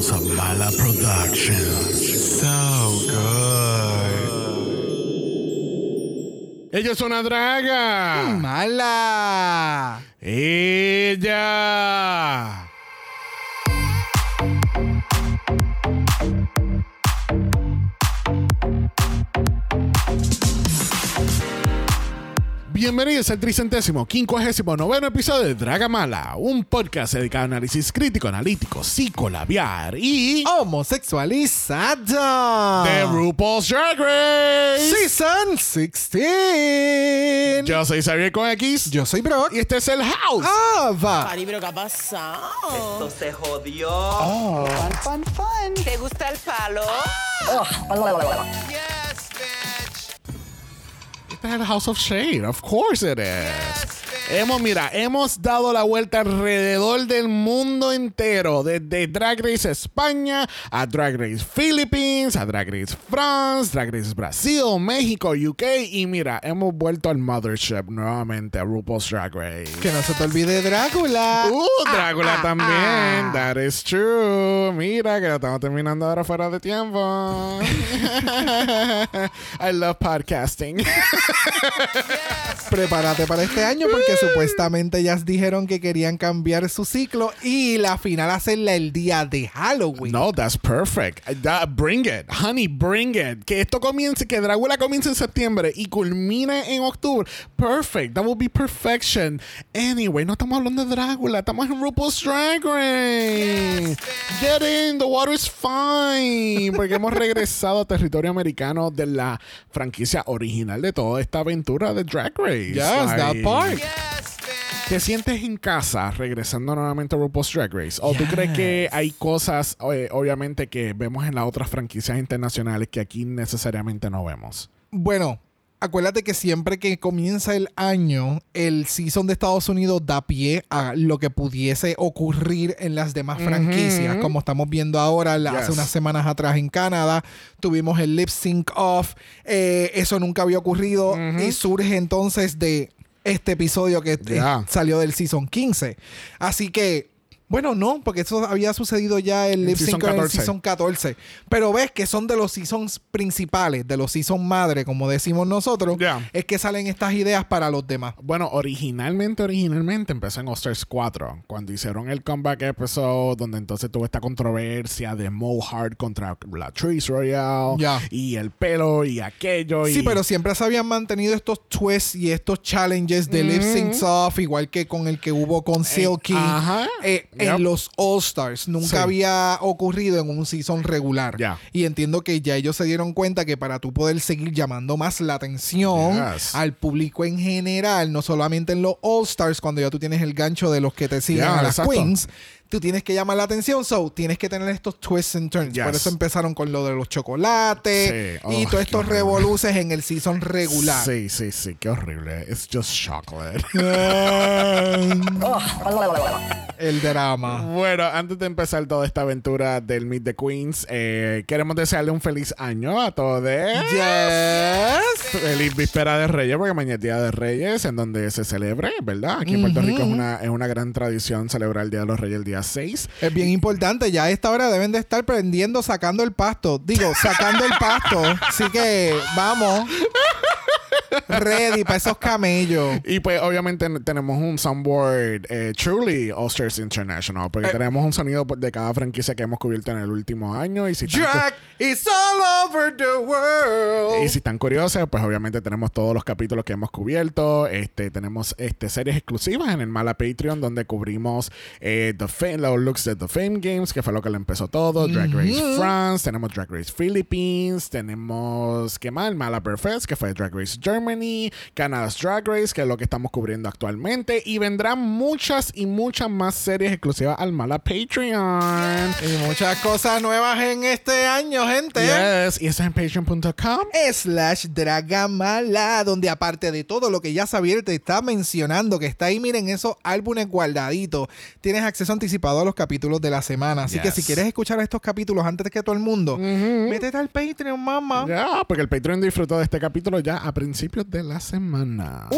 house of Mala Productions. So good. Ella es una draga. ¡Mala! Ella. Bienvenidos al tricentésimo, quincuagésimo noveno episodio de Draga Mala, un podcast dedicado a análisis crítico, analítico, psicolabiar y Homosexualizado. de RuPaul's Drag Race. Season 16. Yo soy Xavier con X Yo soy Brock. y este es el House. Ava. Cari, pero ¿qué ha pasado? Esto se jodió. Fun, fun, fun. ¿Te gusta el palo? Este el House of Shade, of course it is. Hemos, mira, hemos dado la vuelta alrededor del mundo entero, desde Drag Race España a Drag Race Philippines, a Drag Race France, Drag Race Brasil, México, UK y mira, hemos vuelto al Mothership nuevamente a RuPaul's Drag Race. Que no se te olvide Drácula. Uh, Drácula Ah, ah, también. ah. That is true. Mira que lo estamos terminando ahora fuera de tiempo. I love podcasting. Prepárate para este año porque supuestamente ya dijeron que querían cambiar su ciclo y la final hacerla el día de Halloween. No, that's perfect. That- bring it, honey, bring it. Que esto comience, que Drácula comience en septiembre y culmine en octubre. Perfect. That will be perfection. Anyway, no estamos hablando de Drácula, estamos en RuPaul's Drag Race. Get in, the water is fine. Porque hemos regresado a territorio americano de la franquicia original de toda esta aventura de Drag Race. Yes, that part. ¿Te sientes en casa regresando nuevamente a RuPaul's Drag Race? ¿O tú crees que hay cosas, eh, obviamente, que vemos en las otras franquicias internacionales que aquí necesariamente no vemos? Bueno, acuérdate que siempre que comienza el año, el season de Estados Unidos da pie a lo que pudiese ocurrir en las demás franquicias. Como estamos viendo ahora, la- hace unas semanas atrás en Canadá, tuvimos el lip sync off. Eh, eso nunca había ocurrido y surge entonces de este episodio que eh, salió del season 15. Así que. Bueno, no, porque eso había sucedido ya el En lip season sync en el 14. season 14. Pero ves que son de los seasons principales, de los seasons madre, como decimos nosotros, es que salen estas ideas para los demás. Bueno, originalmente, originalmente empezó en All Stars 4, cuando hicieron el comeback episode, donde entonces tuvo esta controversia de Mo Hart contra la Trace Royale, Ya. y el pelo y aquello. Sí, y- pero siempre se habían mantenido estos twists y estos challenges de lip syncs off, igual que con el que hubo con Silky ajá. eh, Yep. en los All Stars. Nunca Sí. había ocurrido en un season regular. Y entiendo que ya ellos se dieron cuenta que para tú poder seguir llamando más la atención Yes. al público en general, no solamente en los All Stars, cuando ya tú tienes el gancho de los que te siguen a las exacto. Queens. Tú tienes que llamar la atención, so tienes que tener estos twists and turns. Yes. Por eso empezaron con lo de los chocolates Sí. y todos estos revoluces en el season regular. Sí, sí, sí, qué horrible. It's just chocolate. el drama. Bueno, antes de empezar toda esta aventura del Meet the Queens, eh, queremos desearle un feliz año a todos. Yes. Feliz víspera de Reyes, porque mañana es Día de Reyes, en donde se celebre, ¿verdad? Aquí en Puerto Rico es una, es una gran tradición celebrar el Día de los Reyes el día 6. Es bien importante. Ya a esta hora deben de estar prendiendo, sacando el pasto. Digo, sacando el pasto. Así que vamos. Ready para esos camellos. Y pues obviamente tenemos un soundboard eh, truly All Stars International, porque Eh. tenemos un sonido de cada franquicia que hemos cubierto en el último año. Y si is all over the world. Y si están curiosos, pues obviamente tenemos todos los capítulos que hemos cubierto. Este, tenemos este, series exclusivas en el Mala Patreon, donde cubrimos eh, the Fame- los looks de The Fame Games, que fue lo que le empezó todo. Drag Race France, tenemos Drag Race Philippines, tenemos, ¿qué más? El Mala Perfect, que fue Drag Race Germany, Canada's Drag Race, que es lo que estamos cubriendo actualmente. Y vendrán muchas y muchas más series exclusivas al Mala Patreon. Y muchas cosas nuevas en este año, gente. Yes, y eso es en patreon.com. slash Dragamala, donde aparte de todo lo que ya Xavier te está mencionando, que está ahí, miren, esos álbumes guardaditos, tienes acceso anticipado a los capítulos de la semana. Así que si quieres escuchar estos capítulos antes que todo el mundo, métete al Patreon, mamá. Ya, porque el Patreon disfrutó de este capítulo ya a principios de la semana.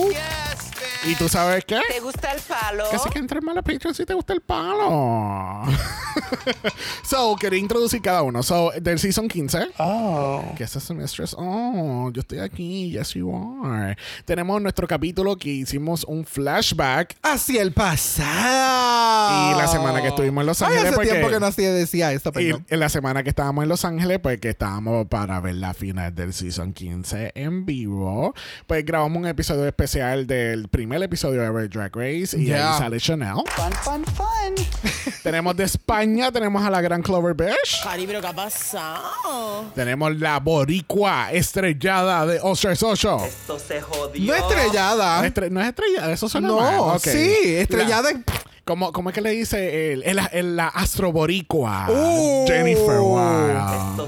¿Y tú sabes qué? ¿Te gusta el palo? Que sí que entres mal a Patreon si te gusta el palo. so, quería introducir cada uno. So, del season 15. Oh. ¿Qué es eso, Mistress? Oh, yo estoy aquí. Yes, you are. Tenemos nuestro capítulo que hicimos un flashback. Hacia el pasado. Y la semana que estuvimos en Los Ay, Ángeles. hace porque- tiempo que no se decía esto, y perdón. en la semana que estábamos en Los Ángeles, pues que estábamos para ver la final del Season 15 en vivo, pues grabamos un episodio especial del primer episodio de Drag Race y Yeah. ahí sale Chanel. Fun, fun, fun. tenemos de España, tenemos a la gran Clover Beach. Cari, pero ¿qué ha pasado? Tenemos la boricua estrellada de Ostras 8. Esto se jodió. No estrellada. No, estre- no es estrellada, eso suena mal. No, Ok. sí, estrellada La- en- ¿Cómo, cómo es que le dice el, el, el- la astroboricua? Uh. Jennifer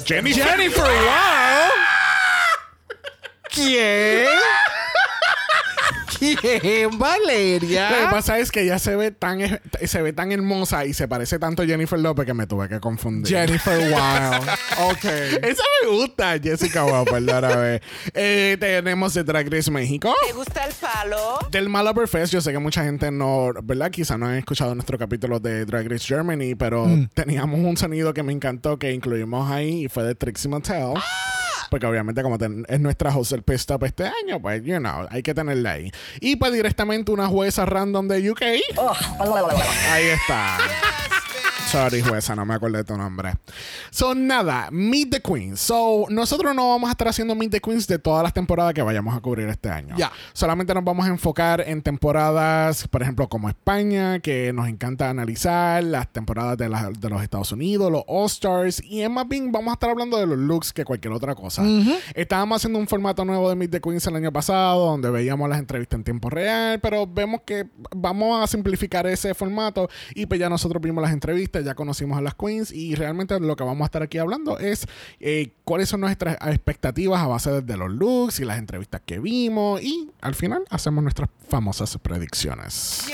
se Jennifer, Jennifer Wow. ¿Quién? ¿Quién, Lo que Valeria? pasa es que ella se ve tan se ve tan hermosa y se parece tanto a Jennifer López que me tuve que confundir. Jennifer Wild. Ok. Esa me gusta, Jessica Wow, perdóname. Eh, tenemos de Drag Race México. ¿Te gusta el palo? Del Malabar Fest, yo sé que mucha gente no, ¿verdad? Quizá no han escuchado nuestro capítulo de Drag Race Germany, pero teníamos un sonido que me encantó que incluimos ahí y fue de Trixie Mattel. Porque obviamente como ten- es nuestra del Pest Up este año, pues, you know, hay que tenerla ahí. Y pues directamente una jueza random de UK. Ahí está. Sorry, jueza, no me acuerdo de tu nombre. So, nada, Meet the Queens. So, nosotros no vamos a estar haciendo Meet the Queens de todas las temporadas que vayamos a cubrir este año. Ya. Solamente nos vamos a enfocar en temporadas, por ejemplo, como España, que nos encanta analizar, las temporadas de, la- de los Estados Unidos, los All-Stars, y en más bien vamos a estar hablando de los looks que cualquier otra cosa. Estábamos haciendo un formato nuevo de Meet the Queens el año pasado, donde veíamos las entrevistas en tiempo real, pero vemos que vamos a simplificar ese formato y pues ya nosotros vimos las entrevistas, ya conocimos a las queens y realmente lo que vamos a estar aquí hablando es eh, cuáles son nuestras expectativas a base de los looks y las entrevistas que vimos y al final hacemos nuestras famosas predicciones.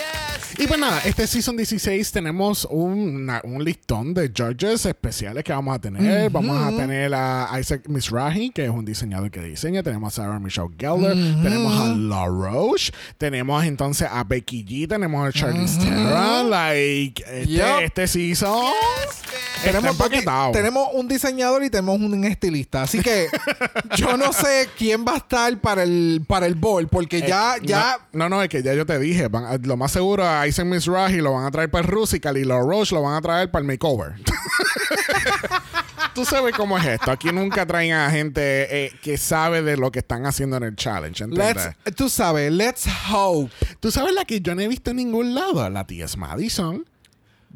Y pues nada, este season 16 tenemos una- un listón de judges especiales que vamos a tener. Vamos a tener a Isaac Mizrahi, que es un diseñador que diseña. Tenemos a Sarah Michelle Gellar. Tenemos a La Roche. Tenemos entonces a Becky G. Tenemos a Charlize Theron. Like, este, este season. Tenemos, está dos di- empaquetado. tenemos un diseñador y tenemos un estilista. Así que yo no sé quién va a estar para el, para el ball, porque ya, Eh, ya. No, no, no, es que ya yo te dije. van a- lo más seguro a Isaac Mizrahi lo van a traer para el Rusical y La Roche lo van a traer para el makeover. Tú sabes cómo es esto. Aquí nunca traen a gente eh, que sabe de lo que están haciendo en el challenge. tú sabes, let's hope. Tú sabes la que yo no he visto en ningún lado, la T.S. Madison.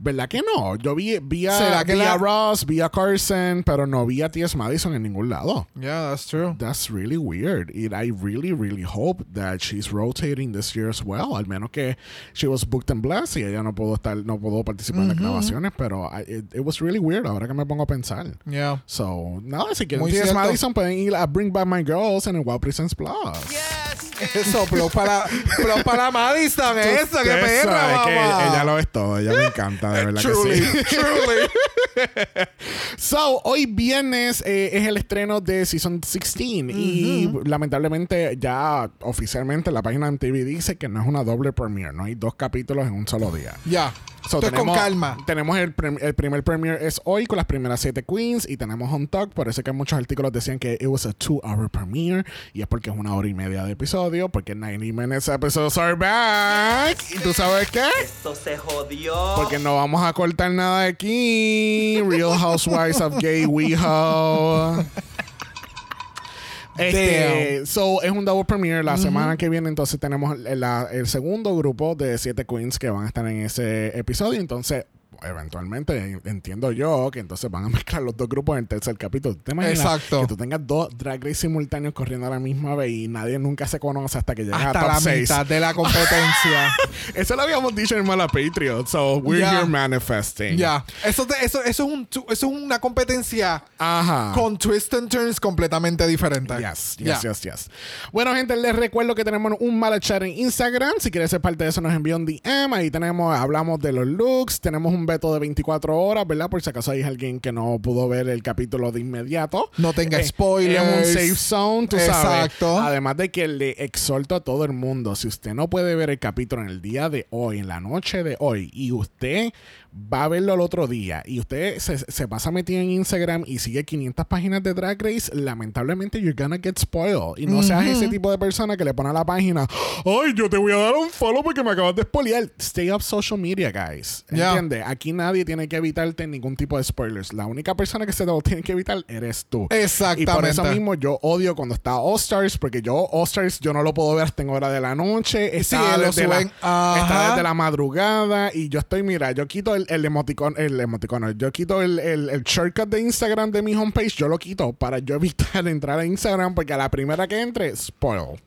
¿Verdad que no? Yo vi, vi a, ¿Será que vi a la- Ross, vi a Carson, pero no vi a T.S. Madison en ningún lado. Yeah, that's true. That's really weird. And I really, really hope that she's rotating this year as well. Al menos que she was booked and blessed y ella no pudo estar, no pudo participar en las grabaciones, pero I- it, it was really weird ahora que me pongo a pensar. Yeah. So, nada, si quieren T.S. Madison pueden ir a Bring Back My Girls en el Wow Presents Plus. Eso, flow para, para Madison, eso, que perra, que mamá. ella lo es todo, ella me encanta, de verdad Truly, que sí. truly. So, hoy viernes eh, es el estreno de Season 16 y lamentablemente ya oficialmente la página de TV dice que no es una doble premiere, no hay dos capítulos en un solo día. Ya. So, Entonces, con calma. Tenemos el, el primer premiere es hoy con las primeras siete queens y tenemos on talk. Por eso que muchos artículos decían que it was a two hour premiere y es porque es una hora y media de episodio porque 90 minutes episodes are back. ¿Y tú sabes qué? Esto se jodió. Porque no vamos a cortar nada de aquí. Real Housewives of Gay WeHo. Este, so es un double premiere la semana que viene entonces tenemos el, el segundo grupo de siete queens que van a estar en ese episodio entonces eventualmente entiendo yo que entonces van a mezclar los dos grupos en el tercer capítulo. ¿Te imaginas Exacto. que tú tengas dos drag race simultáneos corriendo a la misma vez y nadie nunca se conoce hasta que llegue a Hasta top la 6? mitad de la competencia. Eso lo habíamos dicho en Mala Patriot. So we're Ya. here manifesting. ya. Eso, te- eso, eso, es un, eso es una competencia Ajá. con twist and turns completamente diferente. Yes, yes, yes, yes. Bueno, gente, les recuerdo que tenemos un mala chat en Instagram. Si quieres ser parte de eso, nos envía un DM. Ahí tenemos, hablamos de los looks. Tenemos un veto de 24 horas, ¿verdad? Por si acaso hay alguien que no pudo ver el capítulo de inmediato. No tenga Eh, spoilers. Es un safe zone, tú sabes. Exacto. Además de que le exhorto a todo el mundo, si usted no puede ver el capítulo en el día de hoy, en la noche de hoy, y usted va a verlo al otro día y usted se, se pasa metido en Instagram y sigue 500 páginas de Drag Race, lamentablemente you're gonna get spoiled. Y no seas ese tipo de persona que le pone a la página, ay, yo te voy a dar un follow porque me acabas de spoilear. Stay off social media, guys. Yeah. ¿Entiendes? Aquí nadie tiene que evitarte ningún tipo de spoilers. La única persona que se te lo tiene que evitar eres tú. Exactamente. Y por eso mismo yo odio cuando está All Stars, porque yo All Stars yo no lo puedo ver hasta en hora de la noche. Está, desde, la, está desde la madrugada y yo estoy, mira, yo quito el, el emoticón, el emoticono, yo quito el, el, el shortcut de Instagram de mi homepage, yo lo quito para yo evitar entrar a Instagram porque a la primera que entre, spoil.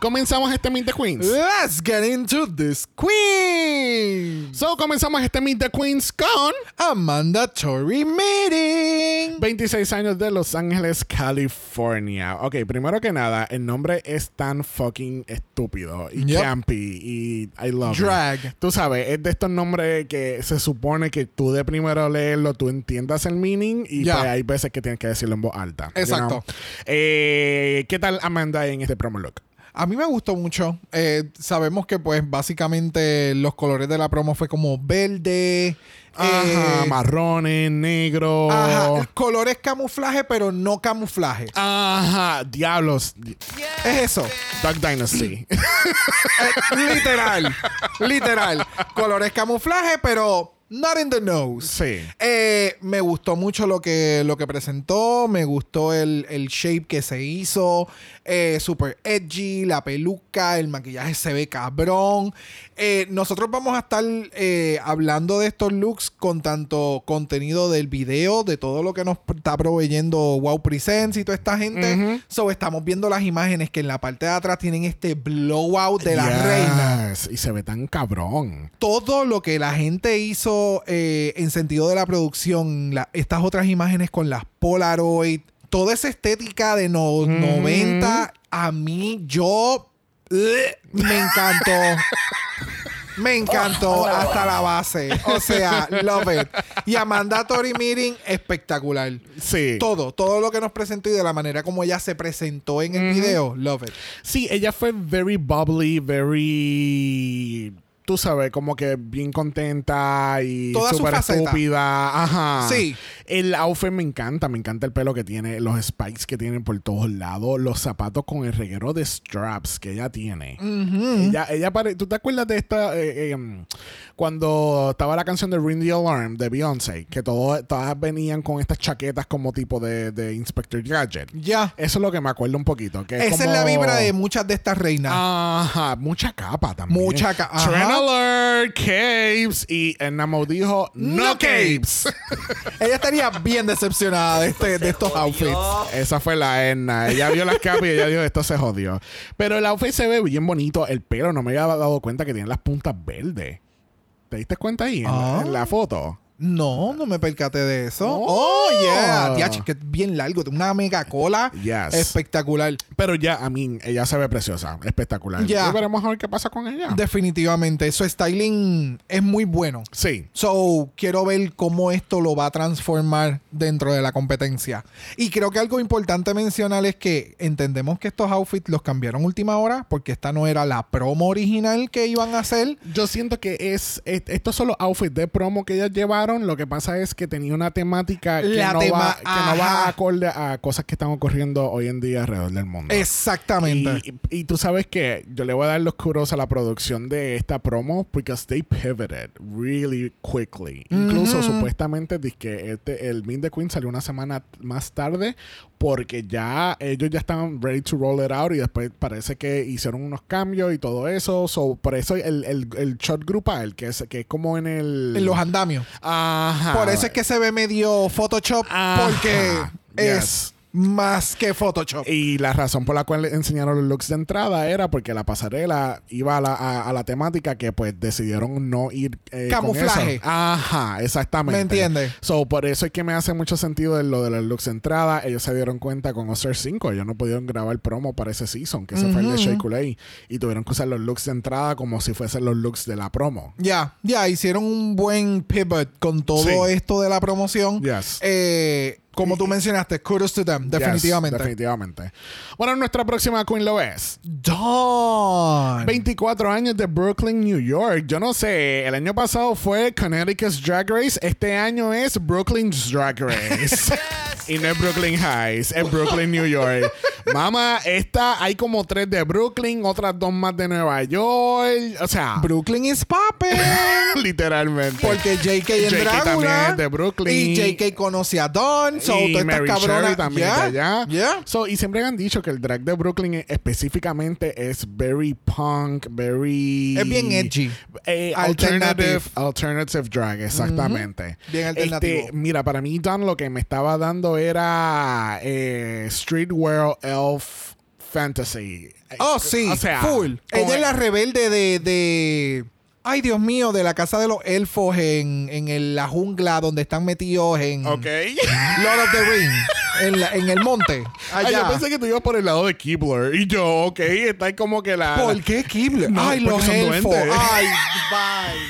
Comenzamos este Meet the Queens. Let's get into this queen. So, comenzamos este Meet the Queens con A mandatory meeting. 26 años de Los Ángeles, California. Ok, primero que nada, el nombre es tan fucking estúpido y Yep. campy y I love it. Drag. Tú sabes, es de estos nombres que se supone que tú de primero leerlo, tú entiendas el meaning y pues hay veces que tienes que decirlo en voz alta. you Exacto. know? Eh, ¿Qué tal Amanda en este promo look? A mí me gustó mucho. Eh, sabemos que, pues, básicamente los colores de la promo fue como verde. Ajá, eh, marrones, negro. ajá, el color es camuflaje, pero no camuflaje. Ajá, diablos. Es eso. Duck Dynasty. Eh, literal. literal. Color es camuflaje, pero not in the nose. sí. Eh, me gustó mucho lo que, lo que presentó, me gustó el, el shape que se hizo, eh, super edgy, la peluca, el maquillaje se ve cabrón. Eh, nosotros vamos a estar eh, hablando de estos looks con tanto contenido del video, de todo lo que nos está proveyendo Wow Presents y toda esta gente. Ujú. So, estamos viendo las imágenes que en la parte de atrás tienen este blowout de la Yes, reina Y se ve tan cabrón. todo lo que la gente hizo en sentido de la producción, la- estas otras imágenes con las Polaroid, toda esa estética de no- 90, a mí yo me encantó. Me encantó hasta la base. O sea, love it. Y a Mandatory Meeting, espectacular. Sí. Todo, todo lo que nos presentó y de la manera como ella se presentó en el video, love it. Sí, ella fue very bubbly, very. Tú sabes, como que bien contenta y súper estúpida. Ajá. Sí. El outfit me encanta, me encanta el pelo que tiene, los spikes que tienen por todos lados, los zapatos con el reguero de straps que ella tiene. Ella, ella pare- ¿Tú te acuerdas de esta? eh, eh, um, cuando estaba la canción de Ring the Alarm de Beyoncé, que todas venían con estas chaquetas como tipo de, de Inspector Gadget. Ya. Eso es lo que me acuerdo un poquito. Que Esa es la como- vibra de muchas de estas reinas. Ajá, mucha capa también. Mucha ca- alert, capes. Y Enamo dijo, no, No capes. Ella estaría bien decepcionada de, este, de estos outfits. Esa fue la Enna. Ella vio las capas y ella dijo, esto se jodió. Pero el outfit se ve bien bonito. El pelo, no me había dado cuenta que tiene las puntas verdes. ¿Te diste cuenta ahí en, la, Ah. en la foto? No, no me percaté de eso. Oh. Oh, yeah. Diache, que es bien largo. Tiene una mega cola. Yes. Espectacular. Pero ya, a mí, ella se ve preciosa. Espectacular. Ya. Y veremos a ver qué pasa con ella. Definitivamente. Su styling es muy bueno. sí. So, quiero ver cómo esto lo va a transformar dentro de la competencia. Y creo que algo importante mencionar es que entendemos que estos outfits los cambiaron última hora porque esta no era la promo original que iban a hacer. Yo siento que es, es- estos son los outfits de promo que ellas llevaron. Lo que pasa es que tenía una temática que, La no, tema- va, que no va acorde a cosas que están ocurriendo hoy en día alrededor del mundo. Exactamente. Y, y- y tú sabes que yo le voy a dar los kudos a la producción de esta promo because they pivoted really quickly. Incluso supuestamente que este, el Meet the Queen salió una semana más tarde porque ya ellos ya estaban ready to roll it out y después parece que hicieron unos cambios y todo eso. So, por eso el, el, el shot grupal, que es, que es como en el... en los andamios. Ajá. Por eso es que se ve medio Photoshop, Ajá. porque Yes. es más que Photoshop. Y la razón por la cual le enseñaron los looks de entrada era porque la pasarela iba a la, a- a la temática que pues decidieron no ir eh, Camuflaje. Ajá, exactamente. ¿Me entiendes? So, por eso es que me hace mucho sentido de lo de los looks de entrada. Ellos se dieron cuenta con Oster 5. Ellos no pudieron grabar promo para ese season, que se fue el de Shea Coulee. Y tuvieron que usar los looks de entrada como si fuesen los looks de la promo. Ya, ya, hicieron un buen pivot con todo Sí. esto de la promoción. Yes. Eh, como tú mencionaste, kudos to them, Yes, definitivamente. definitivamente. Bueno, nuestra próxima Queen lo es. Dawn. 24 años de Brooklyn, New York. Yo no sé, el año pasado fue Connecticut's Drag Race. Este año es Brooklyn's Drag Race. y no es Brooklyn Heights, es Brooklyn, New York. Mamá, esta hay como tres de Brooklyn, otras dos más de Nueva York. O sea, Brooklyn is popping. literalmente. Porque JK en JK Drácula. también es de Brooklyn. Y JK conoce a Dawn. So, y todas estas Mary cabronas. También Yeah, allá. yeah. So, y siempre han dicho que el drag de Brooklyn eh, específicamente es very punk, very... Es bien edgy. Eh, Alternative. alternative, drag, exactamente. Bien alternativo. Este, mira, para mí, Don, lo que me estaba dando era eh, Streetwear Elf Fantasy. Oh, sí. O sea, full. Ella es la el- rebelde de, de. Ay, Dios mío, de la casa de los elfos en, en el- la jungla donde están metidos en Ok. Lord of the Ring. En, la- en el monte. Ay, Allá. yo pensé que tú ibas por el lado de Kibler. Y yo, ok, está ahí como que la. ¿Por qué Kibler? No, Ay, los elfos. duendes. Ay, bye.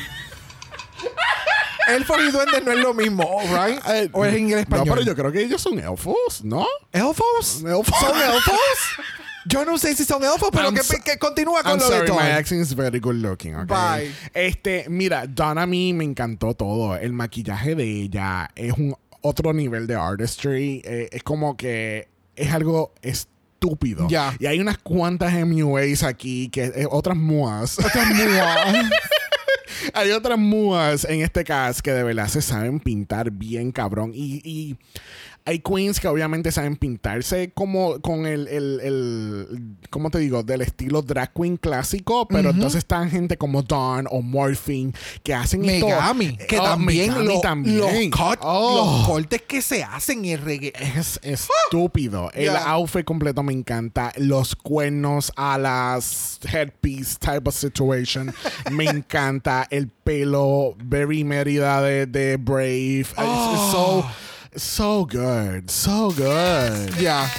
Elfos y duendes no es lo mismo, right? Eh, ¿O es en No, español? pero yo creo que ellos son elfos, ¿no? ¿Elfos? Elfos. ¿Son elfos? Yo no sé si son elfos, pero I'm que, so- que continúa con I'm lo sorry, de Dawn. my accent is very good looking, okay? Bye. Este, mira, Dawn a mí me encantó todo. El maquillaje de ella es un otro nivel de artistry. Eh, es como que es algo estúpido. Ya. Y hay unas cuantas MUAs aquí, que eh, otras MUAs. Hay otras múas en este cast que de verdad se saben pintar bien cabrón. Y, y hay queens que obviamente saben pintarse como con el, el, el- ¿cómo te digo? Del estilo drag queen clásico. Pero entonces están gente como Dawn o Morphine que hacen esto- Megami, que Oh, también, Megami lo- también. Los, cut- Oh. los cortes que se hacen en reggae. Es estúpido. El Yeah. outfit completo me encanta. Los cuernos, alas, headpiece type of situation. me encanta. El pelo, very Mérida de, de Brave. It's- it's so, so good. So good. Ya,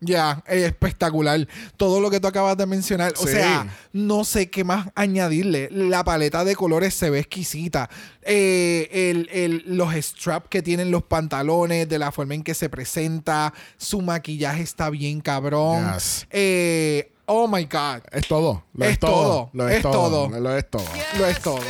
ya, es espectacular. Todo lo que tú acabas de mencionar. O Sí. sea, no sé qué más añadirle. La paleta de colores se ve exquisita. Eh, el- el- los straps que tienen los pantalones, de la forma en que se presenta. Su maquillaje está bien cabrón. Yes. Eh, oh my God. Es todo. Lo Es es, todo. todo. Lo es, Es todo. todo. Lo es todo. Lo es todo.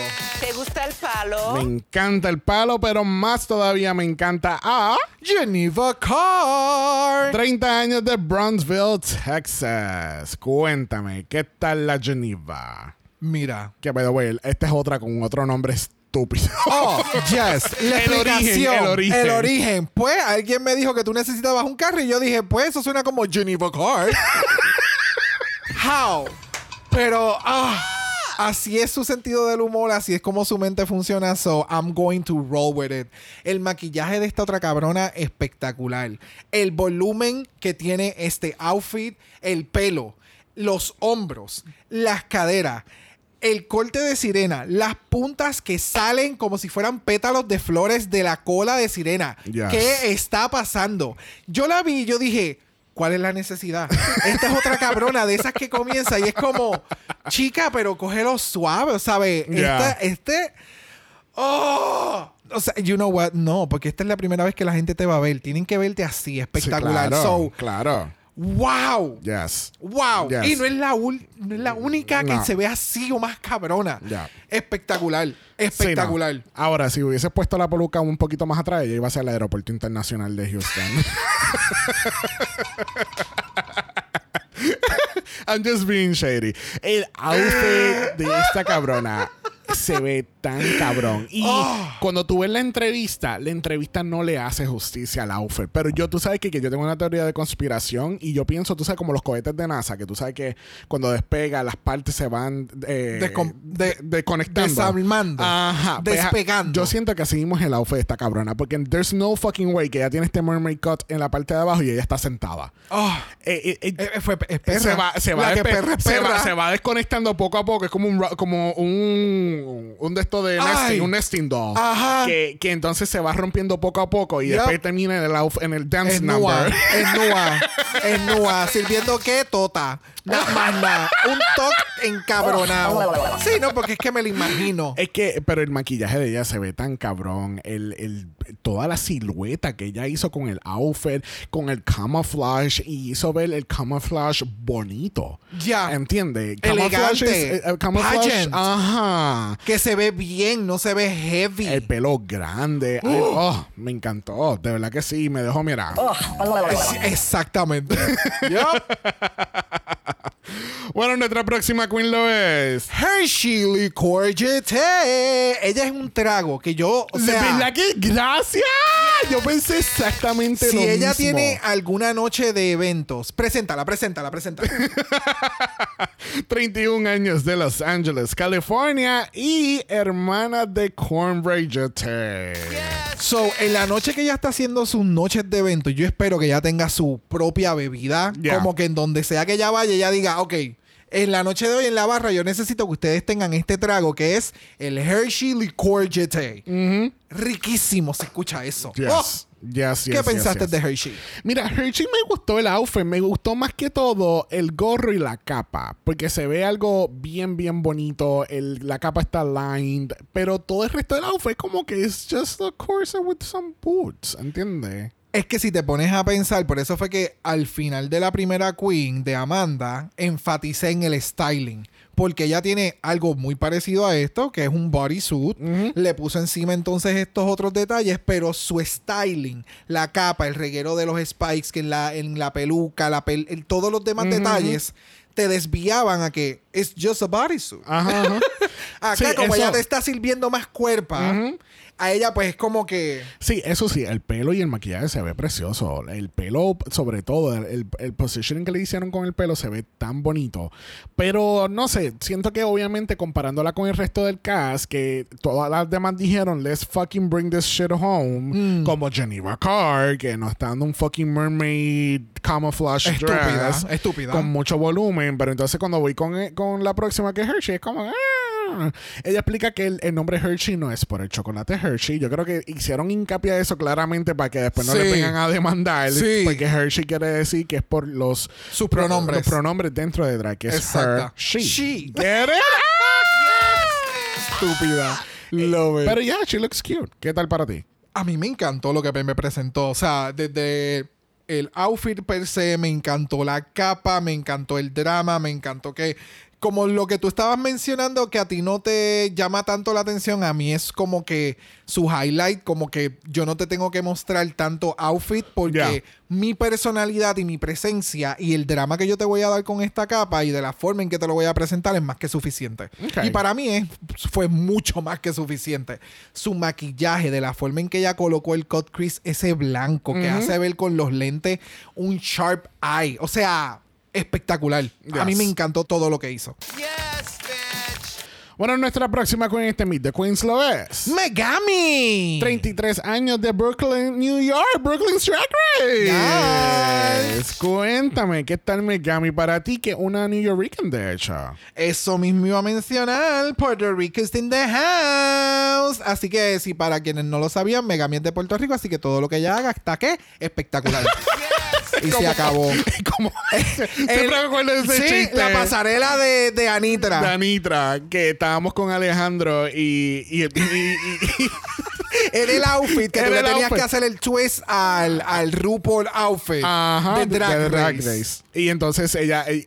¿Te gusta el palo? Me encanta el palo, pero más todavía me encanta a Geneva Carr. 30 años de Bronzeville, Texas. Cuéntame, ¿qué tal la Geneva? Mira. Que, by the way, esta es otra con otro nombre estúpido. Oh, yes. La El origen, el origen. El origen. Pues alguien me dijo que tú necesitabas un carro y yo dije, pues eso suena como Geneva Car. How? Pero, ah, así es su sentido del humor, así es como su mente funciona. So, I'm going to roll with it. El maquillaje de esta otra cabrona, espectacular. El volumen que tiene este outfit, el pelo, los hombros, las caderas. El corte de sirena, las puntas que salen como si fueran pétalos de flores de la cola de sirena. Yes. ¿Qué está pasando? Yo la vi y yo dije, ¿cuál es la necesidad? Esta es otra cabrona de esas que comienza y es como, chica, pero cógelo suave, ¿sabes? Yeah. Este. ¡Oh! O sea, you know what? No, porque esta es la primera vez que la gente te va a ver. Tienen que verte así, espectacular. Sí, claro, So, claro. Wow. Yes. Wow. Yes. Y no es la, no es la única que No. se ve así o más cabrona. Espectacular. Sí, Espectacular. no. Ahora, si hubiese puesto la peluca un poquito más atrás, ella iba a ser el aeropuerto internacional de Houston. I'm just being shady. El outfit de esta cabrona se ve tan cabrón. Y Ah. cuando tú ves la entrevista, la entrevista no le hace justicia al outfit. Pero yo, tú sabes que, que yo tengo una teoría de conspiración y yo pienso, tú sabes, como los cohetes de NASA, que tú sabes que cuando despega las partes se van eh, Descom- de- desconectando. desarmando, Ajá. Pues, despegando. yo siento que así mismo es el outfit de esta cabrona. Porque there's no fucking way que ella tiene este mermaid cut en la parte de abajo y ella está sentada. Oh, Eh, eh, eh, fue, se va, se va, perra se va- se va desconectando poco a poco. Es como un, como un, un de esto de nesting, un nesting doll. Ajá. Que, que entonces se va rompiendo poco a poco y Yep. después termina en el, en el dance Es nua, number. es nua, es nua. Sirviendo qué, tota. Nada más nada. Un toque encabronado. Sí, no, porque es que me lo imagino. Es que, pero el maquillaje de ella se ve tan cabrón. El, el- toda la silueta que ella hizo con el outfit, con el camouflage, y hizo ver el camouflage bonito. Ya. ¿Entiendes? Elegante. es- eh, camouflage, Pageant. ajá. Que se ve bien, no se ve heavy. El pelo grande. Ay, oh, me encantó. De verdad que sí. Me dejó mirar. Es- Exactamente. Bueno, nuestra próxima queen lo es. Hershey Liqueur GT. Ella es un trago que yo, o ¿De sea, verdad que gracias? Yo pensé exactamente si lo ella mismo. tiene alguna noche de eventos, preséntala, preséntala, preséntala. 31 años de Los Ángeles, California y hermana de Cornbread GT. So, en la noche que ella está haciendo sus noches de eventos, yo espero que ella tenga su propia bebida. Como que en donde sea que ella vaya, ella diga, ok, en la noche de hoy en la barra yo necesito que ustedes tengan este trago que es el Hershey Liqueur GT. Riquísimo se escucha eso. Yes. Oh, Yes, ¿Qué yes, pensaste yes, de yes. Hershey? Mira, Hershey me gustó el outfit, me gustó más que todo el gorro y la capa, porque se ve algo bien, bien bonito, el- la capa está lined, pero todo el resto del outfit como que es just a corset with some boots, ¿entiendes? Es que si te pones a pensar, por eso fue que al final de la primera Queen de Amanda, enfaticé en el styling. Porque ella tiene algo muy parecido a esto, que es un bodysuit. Le puso encima entonces estos otros detalles, pero su styling, la capa, el reguero de los spikes, que en la, en la peluca, la pel- el- todos los demás detalles, te desviaban a que es just a bodysuit. Ajá, ajá. Acá, Sí, como eso- ella te está sirviendo más cuerpa, a ella pues es como que... Sí, eso sí, el pelo y el maquillaje se ve precioso. El pelo, sobre todo, el, el, positioning que le hicieron con el pelo se ve tan bonito. Pero no sé, siento que obviamente comparándola con el resto del cast, que todas las demás dijeron, let's fucking bring this shit home, como Geneva Carr, que nos está dando un fucking mermaid camouflage Estúpida, dress estúpida. con mucho volumen. Pero entonces cuando voy con, con la próxima que es Hershey, es como. "Ah". Ella explica que el, el nombre Hershey no es por el chocolate Hershey. Yo creo que hicieron hincapié a eso claramente para que después no Sí. le vengan a demandar. Sí. Porque Hershey quiere decir que es por los Sus pronombres. los pronombres dentro de drag, que es her, she. She. Get it? Estúpida. Love it. Pero ya, she looks cute. ¿Qué tal para ti? A mí me encantó lo que me presentó. O sea, desde el outfit per se, me encantó la capa, me encantó el drama, me encantó que. Como lo que tú estabas mencionando, que a ti no te llama tanto la atención, a mí es como que su highlight, como que yo no te tengo que mostrar tanto outfit porque mi personalidad y mi presencia y el drama que yo te voy a dar con esta capa y de la forma en que te lo voy a presentar es más que suficiente. Y para mí es, fue mucho más que suficiente. Su maquillaje, de la forma en que ella colocó el cut crease, ese blanco que hace ver con los lentes un sharp eye. O sea, espectacular. A mí me encantó todo lo que hizo. Bueno, nuestra próxima queen este Meet the Queens lo es. ¡Megami! 33 años de Brooklyn, New York, Brooklyn's Drag Race. Yes. Cuéntame, ¿qué tal Megami para ti que una New Yorker de hecho? Eso mismo iba a mencionar. Puerto Rico is in the house. Así que, si para quienes no lo sabían, Megami es de Puerto Rico. Así que todo lo que ella haga está que espectacular. y se acabó. Como siempre me acuerdo de ese sí, chiste. la pasarela de, de Anitra. de Anitra, que estábamos con Alejandro y- y- y- Era el outfit que tú le tenías outfit. que hacer el twist al, al RuPaul outfit Ajá, de Drag, Race. Y entonces ella, ella,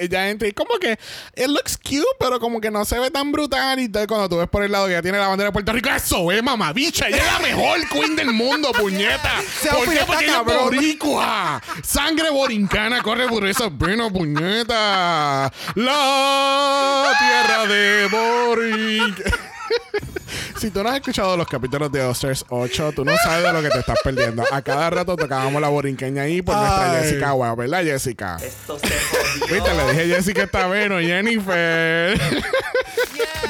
ella entra y como que it looks cute, pero como que no se ve tan brutal. Y tal, cuando tú ves por el lado que ella tiene la bandera de Puerto Rico, eso es mamabicha. Ella es la mejor queen del mundo, puñeta. ¿Por qué? Porque ella es boricua. Sangre borincana corre por esa vena, puñeta. La tierra de Boric. Si tú no has escuchado los capítulos de Osters 8, tú no sabes de lo que te estás perdiendo. A cada rato tocábamos la borinqueña ahí por nuestra. Jessica Wow, ¿verdad, Jessica? Esto se jodió. Viste, le dije Jessica está bueno, Jennifer.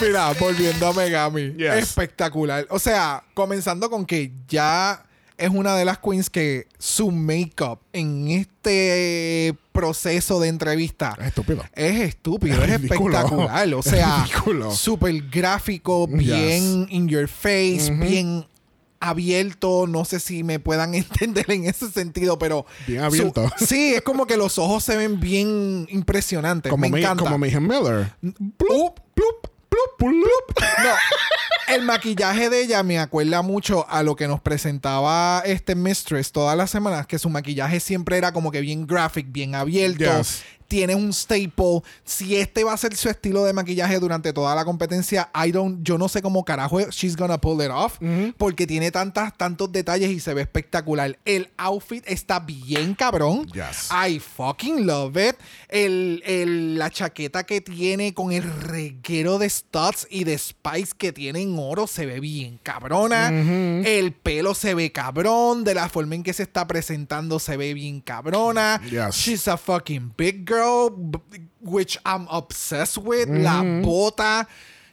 Mira, volviendo a Megami. Yes. Espectacular. O sea, comenzando con que ya es una de las queens que su make-up en este proceso de entrevista Es estúpido. es estúpido, Es es ridículo. espectacular. O sea, súper gráfico, bien in your face, bien abierto, no sé si me puedan entender en ese sentido, pero... Bien su- abierto. sí, es como que los ojos se ven bien impresionantes. Como, me mi, encanta. como Miller. Plup, plup, plup, plup. No, el maquillaje de ella me acuerda mucho a lo que nos presentaba este Mistress todas las semanas, que su maquillaje siempre era como que bien graphic, bien abierto. Yes. Tiene un staple. Si este va a ser su estilo de maquillaje durante toda la competencia, I don't, yo no sé cómo carajo she's gonna pull it off. Porque tiene tantas, tantos detalles y se ve espectacular. El outfit está bien cabrón. Yes. I fucking love it. El, el- la chaqueta que tiene con el reguero de studs y de spice que tiene en oro se ve bien cabrona. El pelo se ve cabrón. De la forma en que se está presentando se ve bien cabrona. Yes. She's a fucking big girl, b- which I'm obsessed with. La mm-hmm. bota.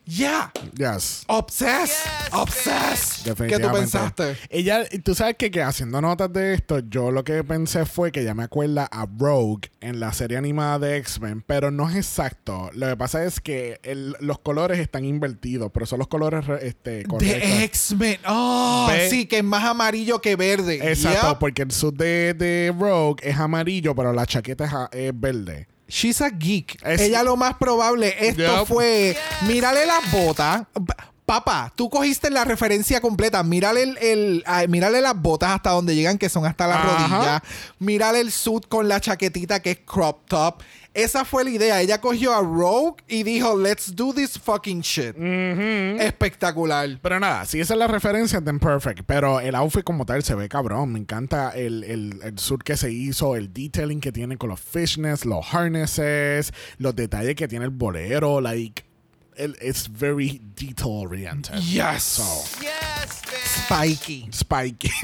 Yeah. Yes. Obsessed. Obsessed. ¿Qué tú pensaste? Ella, tú sabes que, que haciendo notas de esto, yo lo que pensé fue que ella me acuerda a Rogue en la serie animada de X-Men, pero no es exacto. Lo que pasa es que el- los colores están invertidos, pero son los colores re- este, correctos. De X-Men. Oh, Ve- sí, que es más amarillo que verde. Exacto, Yep. porque el suit de, de Rogue es amarillo, pero la chaqueta es, es verde. She's a geek. Es- Ella lo más probable, esto Yep. fue, mírale las botas. Pa- Papá, tú cogiste la referencia completa. Mírale, el, el- ay, mírale las botas hasta donde llegan, que son hasta la Ajá. rodilla. Mírale el suit con la chaquetita que es crop top. Esa fue la idea. Ella cogió a Rogue y dijo, let's do this fucking shit. Espectacular. Pero nada, si esa es la referencia, then perfect. Pero el outfit como tal se ve cabrón. Me encanta el, el, el suit que se hizo, el detailing que tiene con los fishnets, los harnesses, los detalles que tiene el bolero. Like, it's very detail oriented. Yes. So, Spikey. spiky.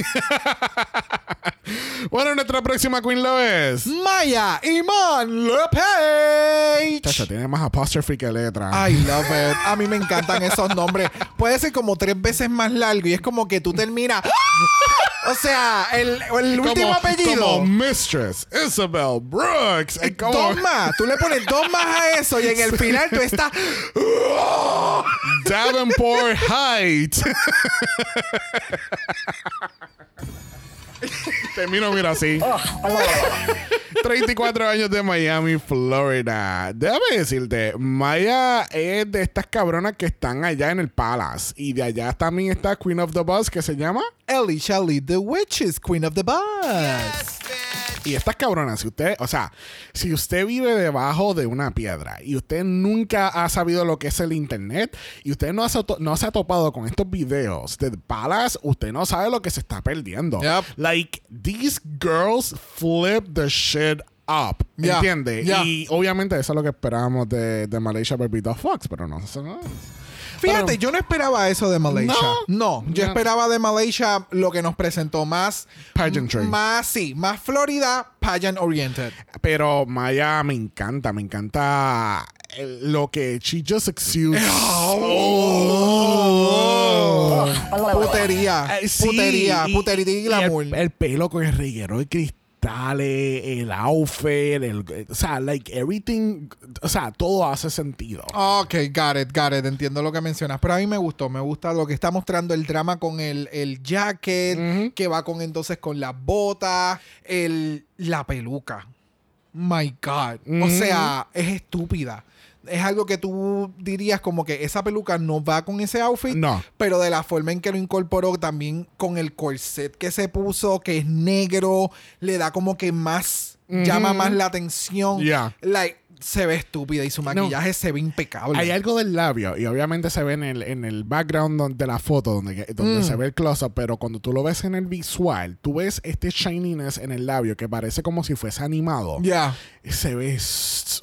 bueno, nuestra próxima queen lo es. Maya Iman Lepage. Chacha, tiene más apostrophe que letra. I love it. A mí me encantan esos nombres. Puede ser como tres veces más largo y es como que tú terminas. O sea, el, el Como- último apellido. Como Mistress Isabel Brooks. Como- Dos más. Tú le pones dos más a eso y en el final tú estás. Davenport Heights. Termino, mira, así. 34 años de Miami, Florida. Déjame decirte, Maya es de estas cabronas que están allá en el Palace. Y de allá también está Queen of the Bus, que se llama. Ellie Shelley, The Witches, Queen of the Bus. Y estas cabronas, si usted, o sea, si usted vive debajo de una piedra y usted nunca ha sabido lo que es el internet y usted no, to- no se ha topado con estos videos de Palace, usted no sabe lo que se está perdiendo. Yep. Like, these girls flip the shit up. Yeah. ¿Entiendes? Yeah. Y obviamente eso es lo que esperábamos de, de Malaysia Baby Fox, pero no. no. Fíjate, Pero- yo no esperaba eso de Malaysia. No. No, yo No. esperaba de Malaysia lo que nos presentó más. Pageantry. Más, sí, más Florida, pageant oriented. Pero Maya me encanta, me encanta el- lo que she just exudes. Oh. Putería, Eh, sí, putería, y- putería y y glamour. el, el pelo con el reguero de cristales, el outfit, el, o sea, like everything, o sea, todo hace sentido. Ok, got it, got it. Entiendo lo que mencionas. Pero a mí me gustó. Me gusta lo que está mostrando el drama con el, el jacket, que va con entonces con las botas, el, la peluca. My God. O sea, es estúpida. Es algo que tú dirías como que esa peluca no va con ese outfit. No. Pero de la forma en que lo incorporó también con el corset que se puso, que es negro, le da como que más, llama más la atención. Yeah. Like, se ve estúpida y su maquillaje se ve impecable. Hay algo del labio y obviamente se ve en el, en el background don- de la foto donde, donde Mm. se ve el close-up, pero cuando tú lo ves en el visual, tú ves este shininess en el labio que parece como si fuese animado. Ya, Se ve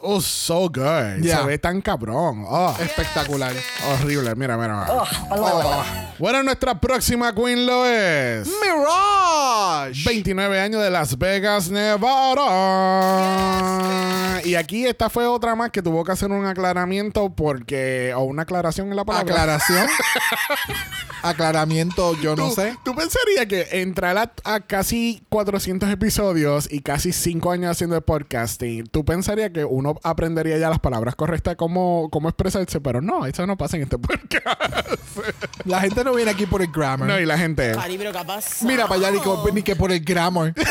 oh, so good. Yeah. Se ve tan cabrón. Oh, espectacular. horrible. Mira, mira. Bueno, nuestra próxima queen lo es. Mirage. 29 años de Las Vegas, Nevada. Y aquí esta fue otra más que tuvo que hacer un aclaramiento porque. o una aclaración en la palabra. Aclaración. aclaramiento, yo no ¿Tú, sé. tú pensarías que entrar a, a casi 400 episodios y casi 5 años haciendo el podcasting, tú pensarías que uno aprendería ya las palabras correctas, cómo, cómo expresarse, pero no, eso no pasa en este podcast. La gente no viene aquí por el grammar. no, y la gente... Cari, pero ¿qué pasa? Mira para allá, ni, co- ni que por el grammar.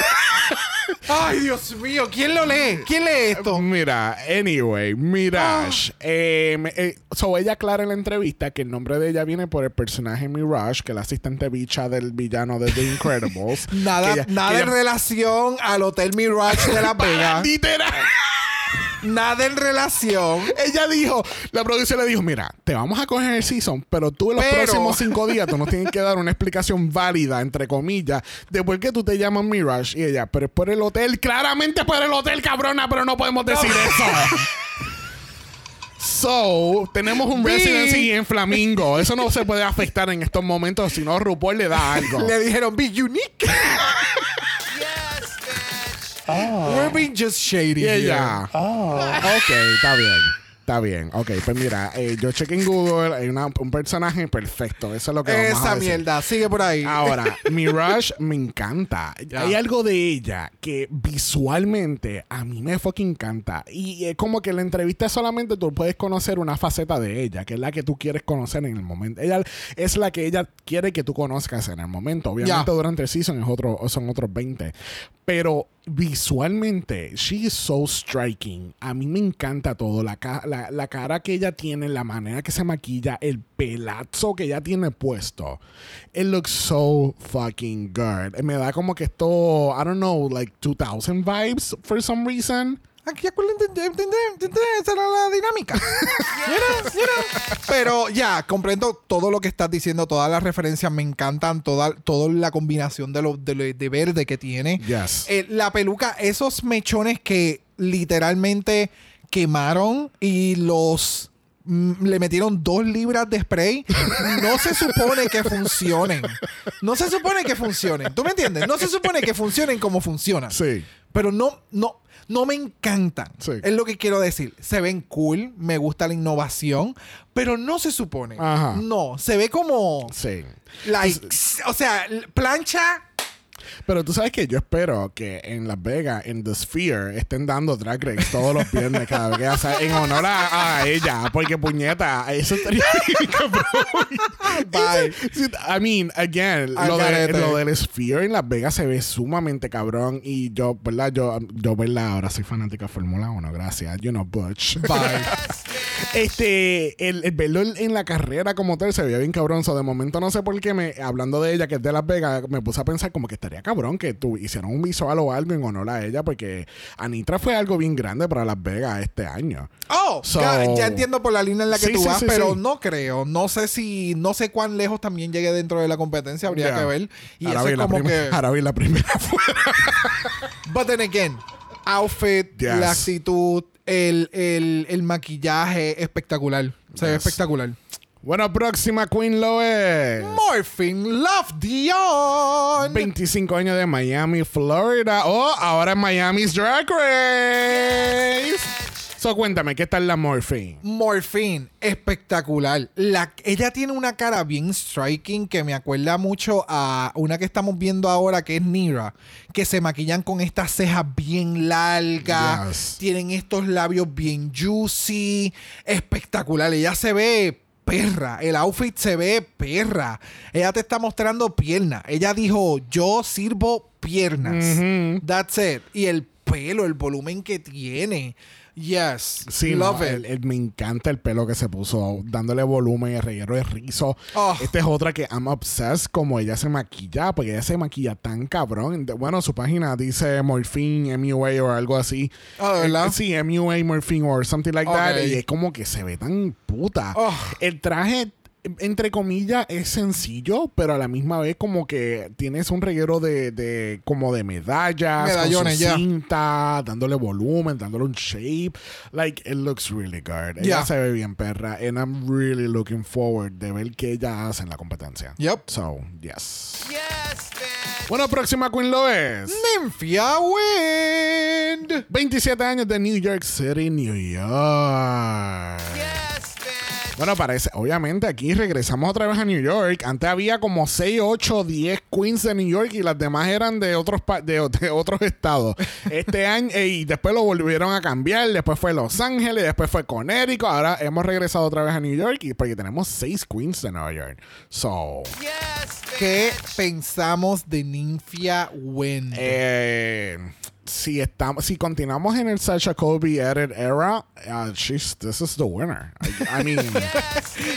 Ay, Dios mío, ¿quién lo lee? ¿Quién lee esto? Mira, anyway, Mirage. Ah. Eh, eh, so ella aclara en la entrevista que el nombre de ella viene por el personaje Mirage, que es la asistente bicha del villano de The Incredibles. Nada, ella- nada que en ella- relación al Hotel Mirage de la Vega. Literal. Nada en relación. Ella dijo, la producción le dijo, mira, te vamos a coger el season, pero tú en los Pero- próximos cinco días tú nos tienes que dar una explicación válida, entre comillas, de por qué tú te llamas Mirage. Y ella, pero es por el hotel, claramente por el hotel, cabrona, pero no podemos decir eso. So, tenemos un residency en Flamingo. Eso no se puede afectar en estos momentos, si no RuPaul le da algo. Le dijeron, be unique. We're being just shady. Y here. ella, ok, está bien. Está bien. Ok, pues mira, eh, yo chequé en Google, hay una- un personaje perfecto. Eso es lo que vamos a Esa decir. mierda, sigue por ahí. Ahora, Mirage me encanta. Hay algo de ella que visualmente a mí me fucking encanta. Y es como que en la entrevista solamente tú puedes conocer una faceta de ella, que es la que tú quieres conocer en el momento. Ella es la que ella quiere que tú conozcas en el momento. Obviamente durante el season es otro, son otros 20. Pero visualmente, she is so striking. A mí me encanta todo. La, la, la cara que ella tiene, la manera que se maquilla, el pelazo que ella tiene puesto. It looks so fucking good. Me da como que esto, I don't know, like 2000 vibes for some reason. Aquí esa era la dinámica. Pero ya, comprendo todo lo que estás diciendo, todas las referencias me encantan, toda, toda la combinación de, lo, de, lo- de verde que tiene. Yes. Eh, la peluca, esos mechones que literalmente quemaron y los mm, le metieron dos libras de spray, no se supone que funcionen. No se supone que funcionen. ¿Tú me entiendes? No se supone que funcionen como funcionan. Sí. Pero no, no, no me encantan. Sí. Es lo que quiero decir. Se ven cool, me gusta la innovación, pero no se supone. Ajá. No, se ve como Sí. like, o sea, plancha Pero tú sabes que yo espero que en Las Vegas, en The Sphere, estén dando Drag Race todos los viernes cada vez que hace- en honor a, a ella. Porque puñeta, eso estaría cabrón. Bye. I mean, again, lo, de- lo del Sphere en Las Vegas se ve sumamente cabrón. Y yo, ¿verdad? Yo, yo ¿verdad? Ahora soy fanática de Fórmula 1, gracias. You know, Butch. Bye. Este, el, el verlo en, la carrera como tal se veía bien cabrón. So, de momento no sé por qué, me, hablando de ella, que es de Las Vegas, me puse a pensar como que estaría cabrón que tú hicieron un visual o algo en honor a ella, porque Anitra fue algo bien grande para Las Vegas este año. Oh, So- ya, ya entiendo por la línea en la que Sí, tú vas, sí, pero no creo. No sé si, no sé cuán lejos también llegue dentro de la competencia, habría que ver. Y ahora vi es como que. ahora vi la primera fuera. But then again, outfit, Yes. la actitud, el, el, el maquillaje espectacular. Se ve espectacular. Bueno, próxima Queen lo es. Love Dion. 25 años de Miami, Florida. Oh, ahora en Miami's Drag Race. So, cuéntame, ¿qué tal la Morphine? Morphine, espectacular. La, ella tiene una cara bien striking que me acuerda mucho a una que estamos viendo ahora que es Nira, que se maquillan con estas cejas bien largas, Yes. tienen estos labios bien juicy, espectacular. Ella se ve perra, el outfit se ve perra. Ella te está mostrando pierna. Ella dijo, yo sirvo piernas. That's it. Y el pelo, el volumen que tiene. Yes. Sí, Love no, it. me encanta el pelo que se puso, dándole volumen, el reguero de rizo. Oh. Esta es otra que I'm obsessed como ella se maquilla, porque ella se maquilla tan cabrón. Bueno, su página dice Morphine, MUA o algo así. ¿de verdad? Sí, MUA, Morphine or something like that. Ok. Y es como que se ve tan puta. Oh. El traje entre comillas es sencillo, pero a la misma vez como que tienes un reguero de, de como de medallas, Medallones, con su cinta, dándole volumen, dándole un shape. Like, it looks really good. Ella Yeah. se ve bien perra. And I'm really looking forward de ver qué ella hace en la competencia. Yep. So, yes. Bueno, próxima Queen lo es. Nymphia Wind. 27 años de New York City, New York. Bueno, parece, obviamente aquí regresamos otra vez a New York. Antes había como 6, 8, 10 queens de New York y las demás eran de otros pa- de, de otros estados. Este año eh, y después lo volvieron a cambiar, después fue Los Ángeles, después fue Connecticut, ahora hemos regresado otra vez a New York y porque tenemos 6 queens de Nueva York. So, ¿Qué pensamos de Ninfia Wendy? eh, si estamos si continuamos en el Sasha Colby edit era, uh, she's this is the winner. I, I mean,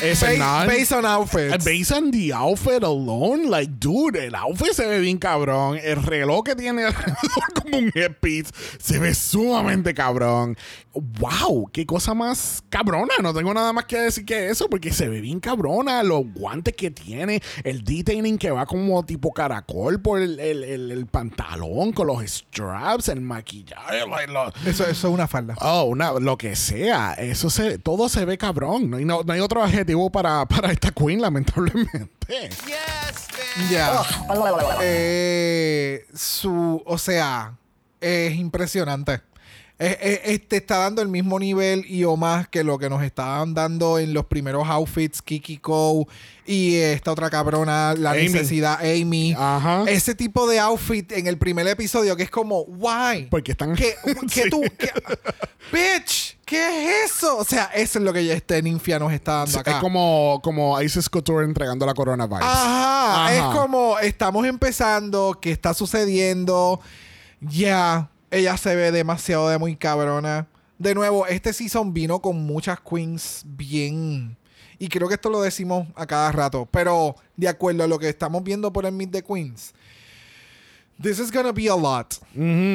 is it Ba- not? based on outfits. Uh, Based on the outfit alone, like, dude, el outfit se ve bien cabrón. El reloj que tiene alrededor como un headpiece se ve sumamente cabrón. Wow, qué cosa más cabrona. No tengo nada más que decir que eso porque se ve bien cabrona. Los guantes que tiene, el detailing que va como tipo caracol por el, el- el- el pantalón con los straps, el maquillaje, like, lo- Eso, eso es una falda. Oh, una, lo que sea. Eso se, todo se ve cabrón. No, hay- no, no hay otro adjetivo para, para esta queen, lamentablemente. Ya. Eh, su, o sea, es impresionante. Es- es- es- te está dando el mismo nivel y o más que lo que nos estaban dando en los primeros outfits, Kiki Ko y esta otra cabrona, la Amy. necesidad, Amy. Ajá. Ese tipo de outfit en el primer episodio que es como, why? Porque están. ¿Qué, qué Sí. tú? qué- bitch, ¿qué es eso? O sea, eso es lo que este ninfia nos está dando acá. Es como, como Isis Couture entregando la corona vibes. Ajá, Ajá. es como estamos empezando, ¿qué está sucediendo? Ya, ella se ve demasiado de muy cabrona. De nuevo, este season vino con muchas queens bien. Y creo que esto lo decimos a cada rato. Pero de acuerdo a lo que estamos viendo por el Meet the Queens. This is gonna be a lot.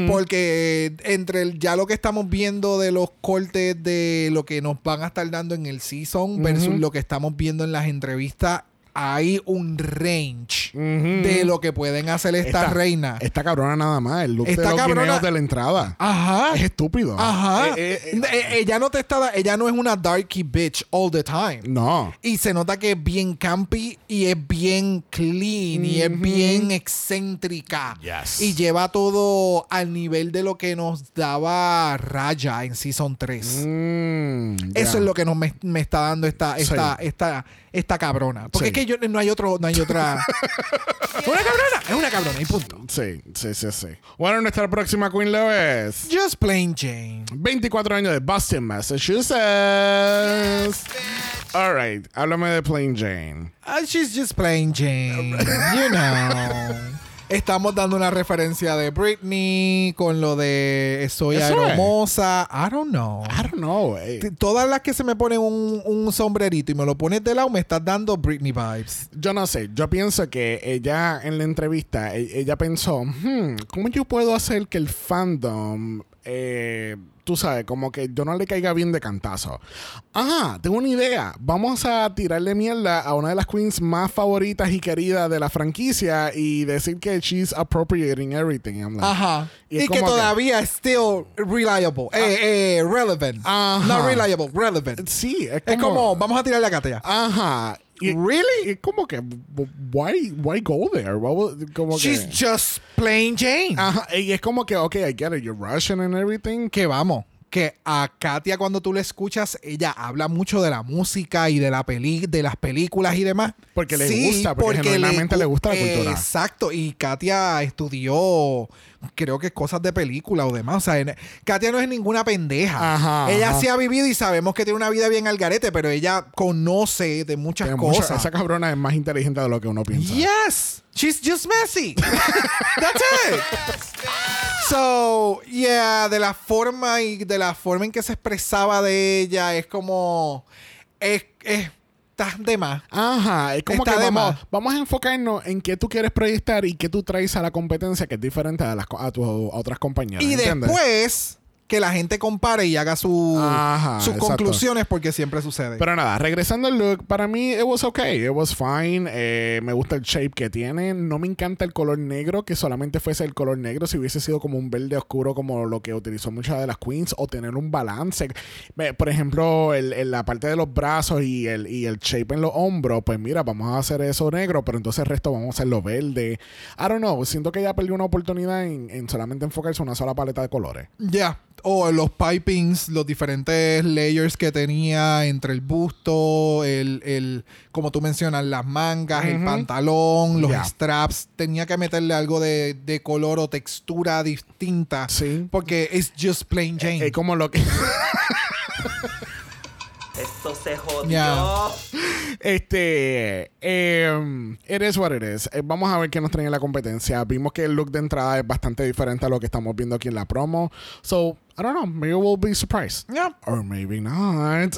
Porque entre el- ya lo que estamos viendo de los cortes de lo que nos van a estar dando en el season versus lo que estamos viendo en las entrevistas, hay un range de lo que pueden hacer esta, Esta- reina. Esta cabrona nada más. El look Esta de los cabrona- de la entrada. Ajá. Es estúpido. Ajá. Eh, eh, eh, ella no te está ella no es una darky bitch all the time. no. Y se nota que es bien campy y es bien clean y es bien excéntrica. Yes. Y lleva todo al nivel de lo que nos daba Raya en Season 3. Mm. Eso es lo que nos me, me está dando esta, esta, Sí. esta, esta cabrona. Porque Sí. es que yo, no hay otro, no hay otra. ¿Es una cabrona? Es una cabrona y punto. Sí, sí, sí, sí. Bueno, nuestra próxima queen lo es. Just plain Jane. 24 años de Boston, Massachusetts. All right, háblame de Plain Jane. Ah, she's just plain Jane. You know. Estamos dando una referencia de Britney con lo de soy aeromosa. I don't know. I don't know. Todas las que se me ponen un, un sombrerito y me lo pones de lado, me estás dando Britney vibes. Yo no sé, yo pienso que ella en la entrevista, e- ella pensó, "Hmm, ¿cómo yo puedo hacer que el fandom, eh, tú sabes, como que yo no le caiga bien de cantazo? Ah, tengo una idea, vamos a tirarle mierda a una de las queens más favoritas y queridas de la franquicia y decir que she's appropriating everything. I'm like, Ajá. Y Y, que todavía es still reliable. Eh, eh, relevant. Ajá. No reliable, relevant. Sí, es como... Es como, vamos a tirarle a Katia. Ajá. Really? y como que, why, why go there? What como She's que, just plain Jane. Ajá, y es como que, ok, I get it, you're Russian and everything. que vamos, que a Katia cuando tú la escuchas, ella habla mucho de la música y de la peli de las películas y demás. Porque le gusta, porque genuinamente le gusta la cultura. Exacto, y Katia estudió creo que cosas de película o demás, o sea, en- Katia no es ninguna pendeja. Ajá, ella ajá. sí ha vivido y sabemos que tiene una vida bien al garete, pero ella conoce de muchas mucha- cosas. esa cabrona es más inteligente de lo que uno piensa. Yes, she's just messy. That's it. So, yeah, de la forma y de la forma en que se expresaba de ella es como es, es está de más. Ajá, es como Está que de vamos, más. vamos a enfocarnos en qué tú quieres proyectar y qué tú traes a la competencia que es diferente a, las, a tus a otras compañeras. Y ¿entiendes? después que la gente compare y haga su, Ajá, sus exacto. conclusiones porque siempre sucede. Pero nada, regresando al look, para mí it was okay, it was fine. Eh, me gusta el shape que tiene. No me encanta el color negro, que solamente fuese el color negro. Si hubiese sido como un verde oscuro, como lo que utilizó muchas de las queens, o tener un balance. Por ejemplo, el- en la parte de los brazos y el, y el shape en los hombros, pues mira, vamos a hacer eso negro, pero entonces el resto vamos a hacerlo verde. I don't know, siento que ella perdió una oportunidad en, en solamente enfocarse en una sola paleta de colores. Ya, o los pipings, los diferentes layers que tenía entre el busto, el, el como tú mencionas, las mangas, el pantalón, los straps. Tenía que meterle algo de, de color o textura distinta. Sí. Porque es just plain Jane. Es como lo que. Esto se jodió. Este. Eh, it is what it is. Eh, vamos a ver qué nos trae en la competencia. Vimos que el look de entrada es bastante diferente a lo que estamos viendo aquí en la promo. So, I don't know. Maybe we'll be surprised. Yeah. Or maybe not.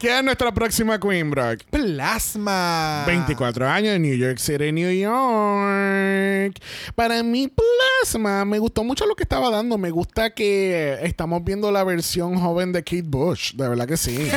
¿Quién es nuestra próxima Queen, Brock? Plasma. 24 años en New York City, New York. Para mí, Plasma, me gustó mucho lo que estaba dando. Me gusta que estamos viendo la versión joven de Kate Bush. De verdad que sí.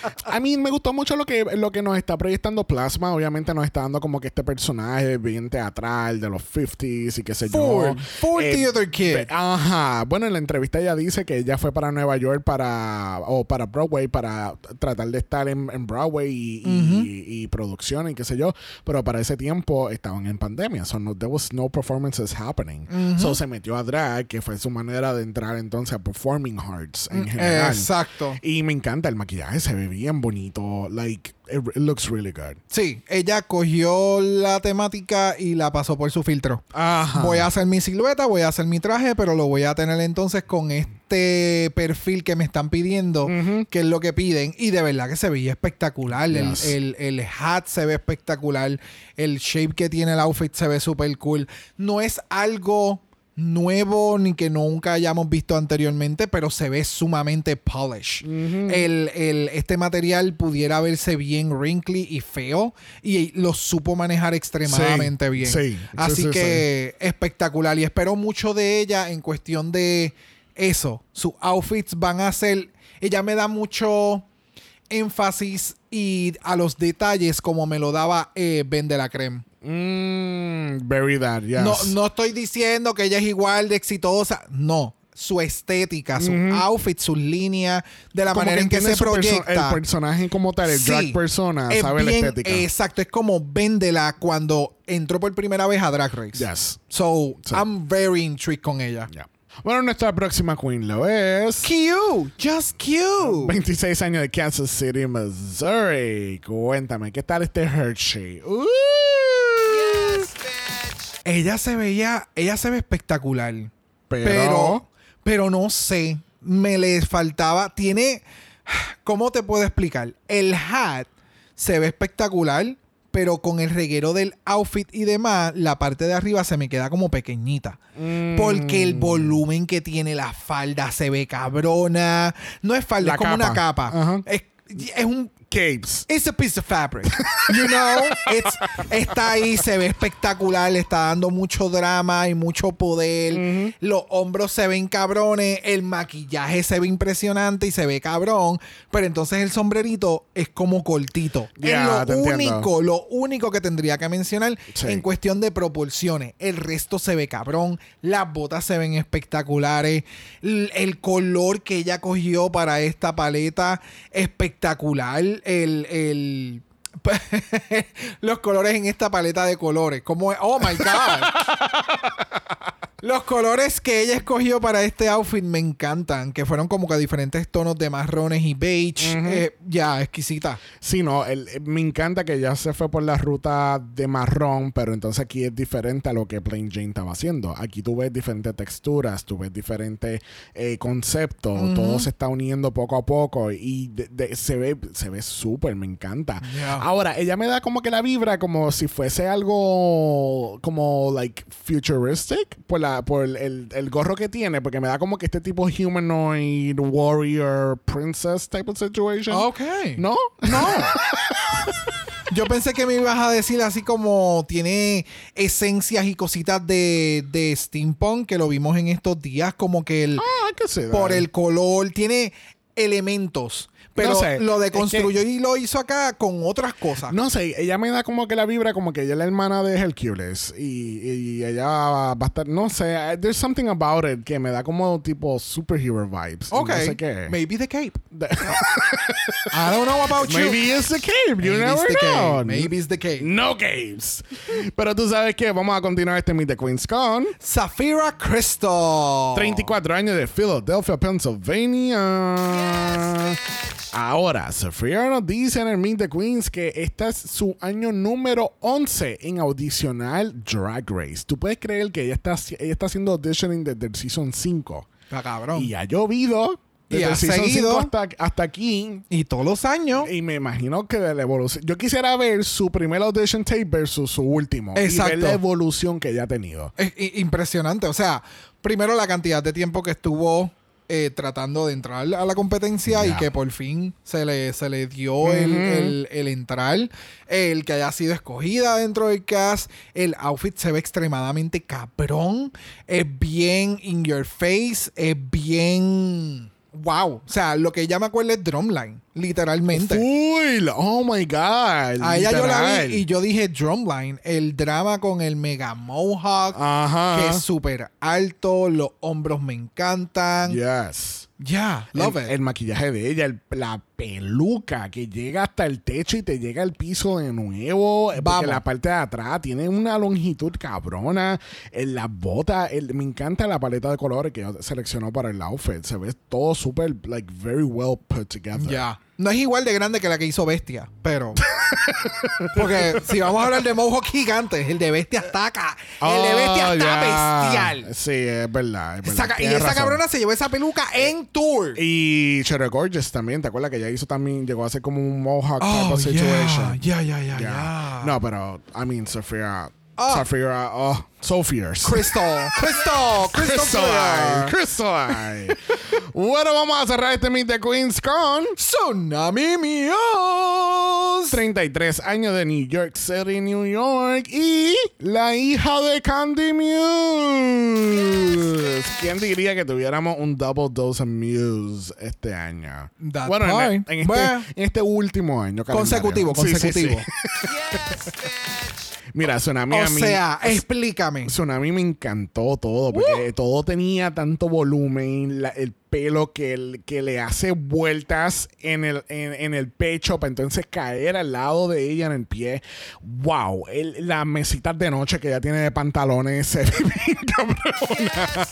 A mí me gustó mucho lo que, lo que nos está proyectando Plasma. Obviamente nos está dando como que este personaje bien teatral de los 50s y qué sé Ford. yo. Ford Eh, Theater Kid. pe- Ajá. Bueno, en la entrevista ella dice que ella fue para Nueva York para o para Broadway para tratar de estar en, en Broadway y, y- y producción y qué sé yo. Pero para ese tiempo estaban en pandemia. So no, there was no performances happening. So se metió a drag, que fue su manera de entrar entonces a performing arts en general. Exacto. Y me encanta el maquillaje, se ve bien bonito. Like, it, it looks really good. Sí, ella cogió la temática y la pasó por su filtro. Ajá. Voy a hacer mi silueta, voy a hacer mi traje, pero lo voy a tener entonces con este perfil que me están pidiendo, que es lo que piden. Y de verdad que se veía espectacular. El-. El, el hat se ve espectacular. El shape que tiene el outfit se ve súper cool. No es algo nuevo ni que nunca hayamos visto anteriormente, pero se ve sumamente polished. el, el- este material pudiera verse bien wrinkly y feo y lo supo manejar extremadamente Sí, bien. sí, sí, Así sí, que espectacular y espero mucho de ella en cuestión de eso. Sus outfits van a ser, ella me da mucho énfasis y a los detalles como me lo daba eh, Ben de la Creme. Mm, very that, yes. No, no estoy diciendo que ella es igual de exitosa. No. Su estética, su outfit, sus líneas, de la Como manera en que se su perso- proyecta. El personaje como tal, el Sí. drag persona, Es sabe la estética. Exacto, es como Vendela cuando entró por primera vez a Drag Race. Yes. So. I'm very intrigued con ella. Yeah. Bueno, nuestra próxima queen lo es. Q, just Q. 26 años de Kansas City, Missouri. Cuéntame, ¿qué tal este Hershey? Uh. Ella se veía, ella se ve espectacular. Pero- pero, pero no sé, me le faltaba, tiene, ¿cómo te puedo explicar? El hat se ve espectacular, pero con el reguero del outfit y demás, la parte de arriba se me queda como pequeñita. Porque Mm. el volumen que tiene la falda se ve cabrona. No es falda, La es como una capa. Es, es un Capes. It's a piece of fabric. You know? It's- está ahí, se ve espectacular, le está dando mucho drama y mucho poder. Los hombros se ven cabrones, el maquillaje se ve impresionante y se ve cabrón. Pero entonces el sombrerito es como cortito. Ya, es te lo entiendo. único, lo único que tendría que mencionar Sí. en cuestión de proporciones. El resto se ve cabrón, las botas se ven espectaculares, el, el color que ella cogió para esta paleta espectacular, el, el los colores en esta paleta de colores, como oh my god. Los colores que ella escogió para este outfit me encantan, que fueron como que diferentes tonos de marrones y beige. Eh, ya, exquisita. Sí, no, el- eh, me encanta que ya se fue por la ruta de marrón, pero entonces aquí es diferente a lo que Plain Jane estaba haciendo. Aquí tú ves diferentes texturas, tú ves diferentes eh, conceptos, todo se está uniendo poco a poco y de- de- se ve se ve súper, me encanta. Yeah. Ahora, ella me da como que la vibra como si fuese algo como like futuristic por, la, por el, el- gorro que tiene, porque me da como que este tipo humanoid warrior princess type of situation. Ok. ¿No? No. Yo pensé que me ibas a decir así como tiene esencias y cositas de, de steampunk que lo vimos en estos días, como que el, Ah, por el color, tiene elementos. Pero No sé, lo es deconstruyó y lo hizo acá con otras cosas. No sé, ella me da como que la vibra como que ella es la hermana de Hercules y, y ella va a estar, no sé, there's something about it que me da como tipo superhero vibes. ok. No sé qué. Maybe the cape. I don't know about you. Maybe it's the cape, you Maybe never it's know. cape. Maybe it's the cape. No games. Pero tú sabes que vamos a continuar este Meet the Queens con Safira Crystal. 34 años de Philadelphia, Pennsylvania. Ahora, Safira nos dice en el Meet the Queens que este es su año número 11 en audicionar Drag Race. Tú puedes creer que ella está, ella está haciendo auditioning desde el Season 5. Está cabrón. Y ha llovido Y desde ha el Season seguido. 5 hasta, hasta aquí. Y todos los años. Y me imagino que de la evolución. Yo quisiera ver su primer audition tape versus su último. Y Exacto. ver la evolución que ella ha tenido. Es impresionante. O sea, primero la cantidad de tiempo que estuvo eh, tratando de entrar a la competencia y Ya. que por fin se le, se le dio el, el- el entrar, el que haya sido escogida dentro del cast. El outfit se ve extremadamente cabrón. Es bien in your face. Es bien. Wow. O sea, lo que ella me acuerda es Drumline, literalmente. Full. Oh my God. A ella yo la vi y yo dije Drumline, el drama con el mega mohawk, Ajá. que es súper alto, los hombros me encantan. Yes. Ya, love el, it. el maquillaje de ella, el- la peluca que llega hasta el techo y te llega al piso de nuevo. eh, Porque Vamos. la parte de atrás tiene una longitud cabrona. En las botas, me encanta la paleta de colores que ella seleccionó para el outfit. Se ve todo súper, like, very well put together. Ya. No es igual de grande que la que hizo Bestia, pero. Porque si vamos a hablar de mohawk gigantes, el de Bestia está acá. El de Bestia Oh, está bestial. Sí, es verdad. es y esa razón. cabrona se llevó esa peluca en tour. Y Cherry Gorgeous también, ¿te acuerdas que ella hizo también, llegó a ser como un Mohawk type Oh, of situation? ya, ya, ya, ya. No, pero, I mean, Sophia, Oh. Sophia, oh, so fierce. Crystal, Crystal, Crystal, Crystal Bueno, vamos a cerrar este Meet the Queens con Tsunami Míos. 33 años de New York City, New York y la hija de Candy Muse. ¿Quién diría que tuviéramos un double dose of Muse este año? That bueno, en, part. en este, Bueno. en este último año. calendario. Consecutivo, Sí, sí, sí. consecutivo. Mira, Tsunami O a mí- sea, explícame. Tsunami me encantó todo, porque todo tenía tanto volumen, la- el pelo que, el- que le hace vueltas en el, en, en el pecho para entonces caer al lado de ella en el pie. ¡Wow! El- las mesitas de noche que ella tiene de pantalones se ve bien cabrona.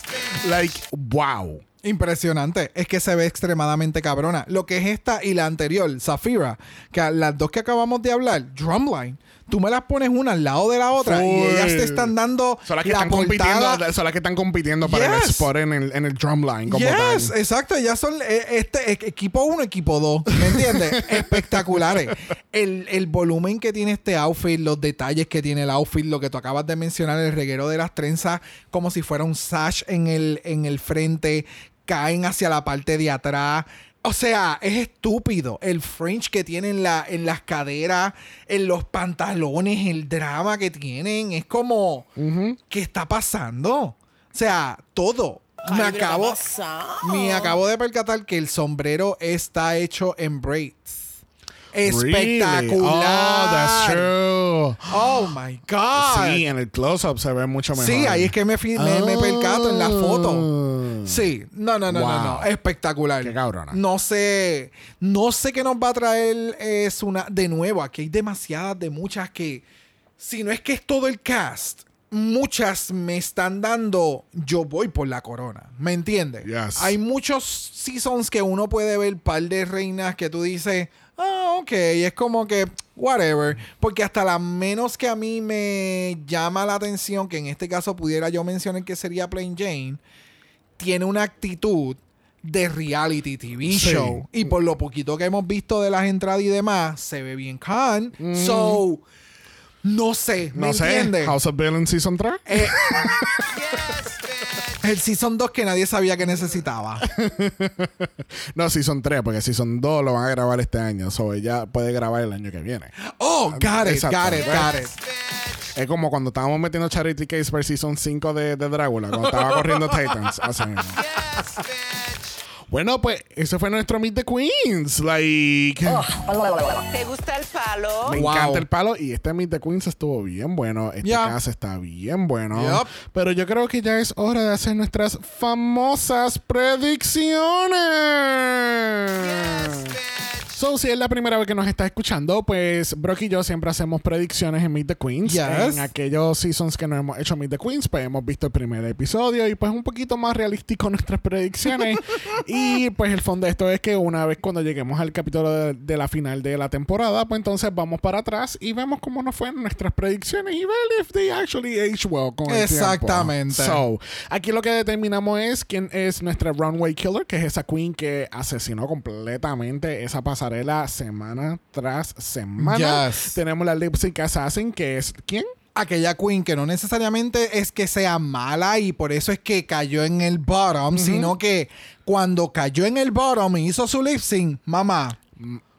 Like, wow. Impresionante. Es que se ve extremadamente cabrona. Lo que es esta y la anterior, Zafira, que las dos que acabamos de hablar, Drumline, tú me las pones una al lado de la otra y ellas te están dando Son las que, la están portada. compitiendo, son las que están compitiendo para el Yes. spot en el, en el drumline. Como Yes, tal. exacto. Ellas son eh, este, eh, equipo 1, equipo 2. ¿Me entiendes? Espectaculares. El, el volumen que tiene este outfit, los detalles que tiene el outfit, lo que tú acabas de mencionar, el reguero de las trenzas, como si fuera un sash en el, en el frente, caen hacia la parte de atrás. O sea, es estúpido. El fringe que tiene en, la, en las caderas, en los pantalones, el drama que tienen. Es como, ¿qué está pasando? O sea, todo. Me Ay, ¿qué está acabo, pasando? me acabo de percatar que el sombrero está hecho en braids. Really? Espectacular. Oh, that's true. Oh my God. Sí, en el close-up se ve mucho mejor. Sí, ahí es que me, me, me percato en la foto. Sí, no, no, no, no, Wow. no. Espectacular. Qué cabrona. No sé, no sé qué nos va a traer es una de nuevo. Aquí hay demasiadas de muchas que, si no es que es todo el cast, muchas me están dando. Yo voy por la corona, ¿me entiendes? Yes. Hay muchos seasons que uno puede ver par de reinas que tú dices, ah, ok, y es como que whatever, porque hasta la menos que a mí me llama la atención, que en este caso pudiera yo mencionar que sería Plain Jane tiene una actitud de reality TV Sí. show. Y por lo poquito que hemos visto de las entradas y demás, se ve bien can. So, no sé, ¿me No sé, entiendes? House of Season 3. Eh, el Season 2 que nadie sabía que necesitaba. No, Season 3, porque Season 2 lo van a grabar este año. So ella puede grabar el año que viene. Oh, got it, Exacto. got it, got it. Es como cuando estábamos metiendo Charity Case per Season 5 de, de Drácula, cuando estaba corriendo Titans. Así mismo. Bueno, pues ese fue nuestro Meet the Queens. Like. ¿Te gusta el palo? Me Wow. encanta el palo y este Meet the Queens estuvo bien bueno. Este Ya. caso está bien bueno. Pero yo creo que ya es hora de hacer nuestras famosas predicciones. So, si es la primera vez que nos estás escuchando, pues Brock y yo siempre hacemos predicciones en Meet the Queens. Yes. En aquellos seasons que no hemos hecho Meet the Queens, pues hemos visto el primer episodio y pues un poquito más realístico nuestras predicciones. y pues el fondo de esto es que una vez cuando lleguemos al capítulo de, de la final de la temporada, pues entonces vamos para atrás y vemos cómo nos fueron nuestras predicciones y ver if they actually age well con el tiempo. Exactamente. So, aquí lo que determinamos es quién es nuestra runway killer, que es esa queen que asesinó completamente esa pasarela semana tras semana. Yes. Tenemos la lip sync assassin, que es ¿quién? aquella queen que no necesariamente es que sea mala y por eso es que cayó en el bottom, sino que cuando cayó en el bottom y hizo su lip sync, mamá,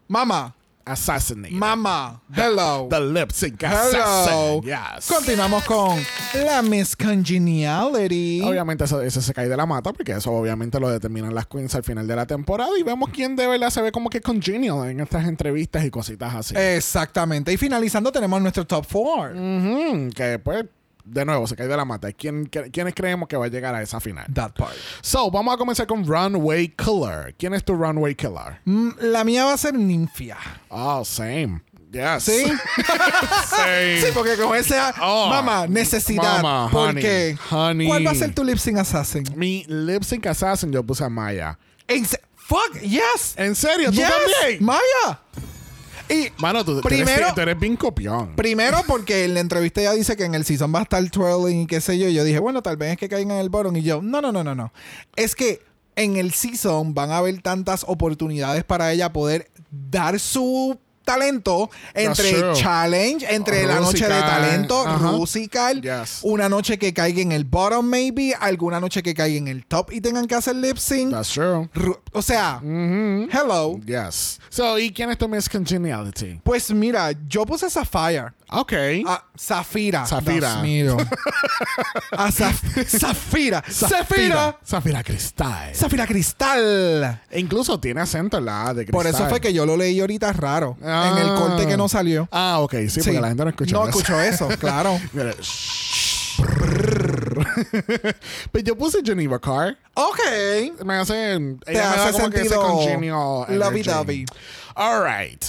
mamá, Assassinate. mamá, hello. The lip sync Hello. assassin. Yes. Continuamos con la Miss Congeniality. Obviamente eso, eso se cae de la mata porque eso obviamente lo determinan las queens al final de la temporada y vemos quién de verdad se ve como que congenial en estas entrevistas y cositas así. Exactamente. Y finalizando tenemos nuestro top four. Ujú, que pues, de nuevo, se cae de la mata. ¿Quién, ¿Quiénes creemos que va a llegar a esa final? That part. So, vamos a comenzar con Runway Killer. ¿Quién es tu Runway Killer? Mm, la mía va a ser Ninfia. Oh, same. Yes. ¿Sí? same. Sí, porque con ese Oh, mamá, necesidad. mama, porque honey, honey. ¿cuál va a ser tu lip sync assassin? Mi lip sync assassin yo puse a Maya. En fuck, yes. ¿En serio? ¿Tú yes, también? Maya. Y Mano, tú, tú Primero- eres, tú eres bien copión. primero porque en la entrevista ella dice que en el season va a estar twirling y qué sé yo. Y yo dije, bueno, tal vez es que caigan en el bottom. Y yo, no, no, no, no, no. Es que en el season van a haber tantas oportunidades para ella poder dar su talento entre challenge, entre la noche de talento, musical, Yes. una noche que caiga en el bottom maybe, alguna noche que caiga en el top y tengan que hacer lip sync. That's true. Ru- O sea, hello. Yes. So, ¿y quién es tu Miss Congeniality? Pues mira, yo puse Sapphire. Ok. Ah, Zafira. Zafira. Dios mío. A Zaf- Zafira. Zafira. Zafira Cristal. Zafira Cristal. E incluso tiene acento en la A de cristal. Por eso fue que yo lo leí ahorita raro. Ah. En el corte que no salió. Ah, ok. Sí, porque la gente no escuchó No eso. escuchó eso, claro. Mira, Pero yo puse Geneva Carr. ok. Me hace. Ella Te me da hace como sentido energy. lovey-dovey. All right.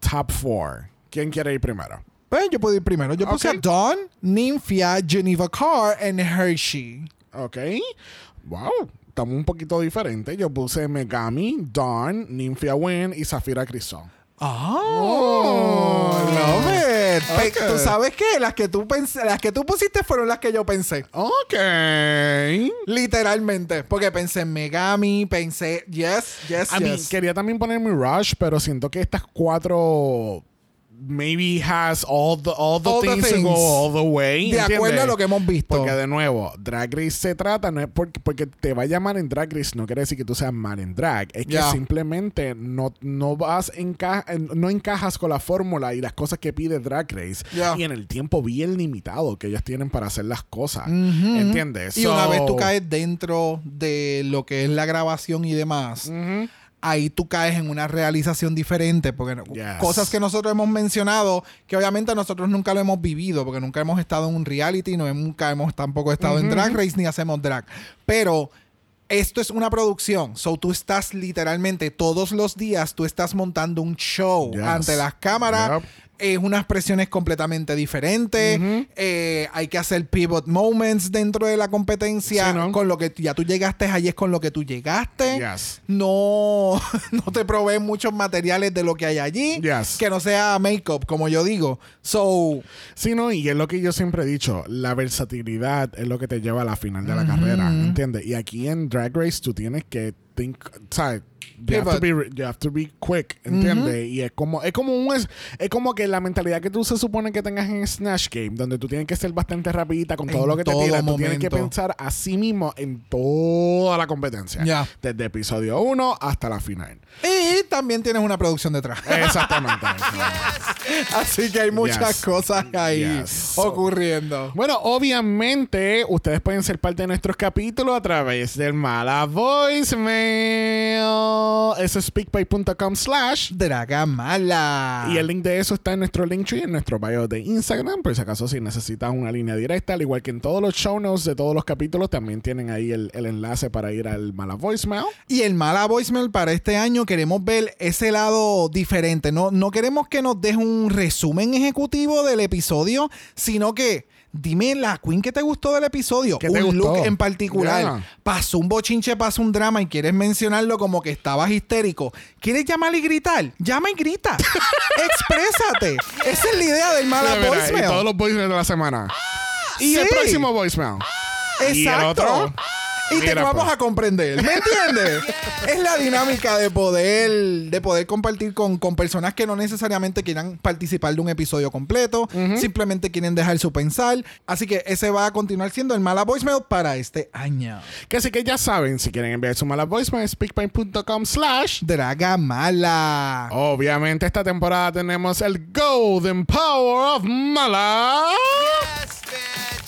Top four. ¿Quién quiere ir primero? Pues yo puedo ir primero. Yo puse Ok. a Dawn, Nymphia, Geneva Carr y Hershey. Ok. Wow. Estamos un poquito diferentes. Yo puse Megami, Dawn, Nymphia Wynn y Zafira Crisol. Oh, love it. Pe- Ok. Tú sabes que las que tú las que tú pusiste fueron las que yo pensé. Ok. Literalmente. Porque pensé en Megami, pensé, yes, yes, A mí yes. quería también poner mi Rush, pero siento que estas cuatro maybe has all the all the, All the things, to things. go all the way. De ¿entiendes? acuerdo a lo que hemos visto. Porque de nuevo, Drag Race se trata, no es porque, porque te vaya mal en Drag Race, no quiere decir que tú seas mal en drag. Es que simplemente no, no vas enca no encajas con la fórmula y las cosas que pide Drag Race. Ya. Y en el tiempo bien limitado que ellos tienen para hacer las cosas. ¿Entiendes? Y una vez tú caes dentro de lo que es la grabación y demás. Ahí tú caes en una realización diferente. Porque Yes. cosas que nosotros hemos mencionado, que obviamente nosotros nunca lo hemos vivido, porque nunca hemos estado en un reality, no, nunca hemos tampoco estado en drag race ni hacemos drag. Pero esto es una producción. So tú estás literalmente todos los días, tú estás montando un show Yes. ante las cámaras. Yep. Es unas presiones completamente diferentes. Eh, hay que hacer pivot moments dentro de la competencia. Sí, ¿no? Con lo que ya tú llegaste allí es con lo que tú llegaste. Yes. No, no te proveen muchos materiales de lo que hay allí. Yes. Que no sea make-up, como yo digo. So, Sí, no, y es lo que yo siempre he dicho, la versatilidad es lo que te lleva a la final de la carrera, ¿entiendes? Y aquí en Drag Race tú tienes que think, ¿sabes? You have, to be, you have to be quick, ¿entiendes? Y es como, es como un es, es como que la mentalidad que tú se supone que tengas en Snatch Game, donde tú tienes que ser bastante rapidita con todo En lo que te todo tiras, tú tienes que pensar a sí mismo en toda la competencia. Ya. Desde episodio 1 hasta la final. y también tienes una producción detrás. Exactamente. Así que hay muchas Yes. cosas ahí Yes. ocurriendo. Bueno, obviamente, ustedes pueden ser parte de nuestros capítulos a través del Mala Voicemail. Eso es speakpipe.com slash. Dragamala. Y el link de eso está en nuestro link tree, en nuestro bio de Instagram. Por si acaso, si necesitas una línea directa, al igual que en todos los show notes de todos los capítulos, también tienen ahí el, el enlace para ir al mala voicemail. Y el mala voicemail para este año queremos ver ese lado diferente. No, no queremos que nos deje un resumen ejecutivo del episodio, sino que dime la queen que te gustó del episodio. ¿Qué te un gustó? look en particular. Pasó un bochinche, pasó un drama y quieres mencionarlo como que estabas histérico. ¿Quieres llamar y gritar? Llama y grita. Exprésate. Esa es la idea del mala Mira, mira, y voicemail. todos los voicemails de la semana. y el próximo voicemail. Y el Exacto. otro. Y te Mira, vamos pues. a comprender. ¿Me entiendes? es la dinámica de poder, de poder compartir con, con personas que no necesariamente quieran participar de un episodio completo, simplemente quieren dejar su pensar. Así que ese va a continuar siendo el mala voicemail para este año. Que así que ya saben, si quieren enviar su mala voicemail, speakpipe.com slash. Draga mala. Obviamente esta temporada tenemos el Golden Power of Mala.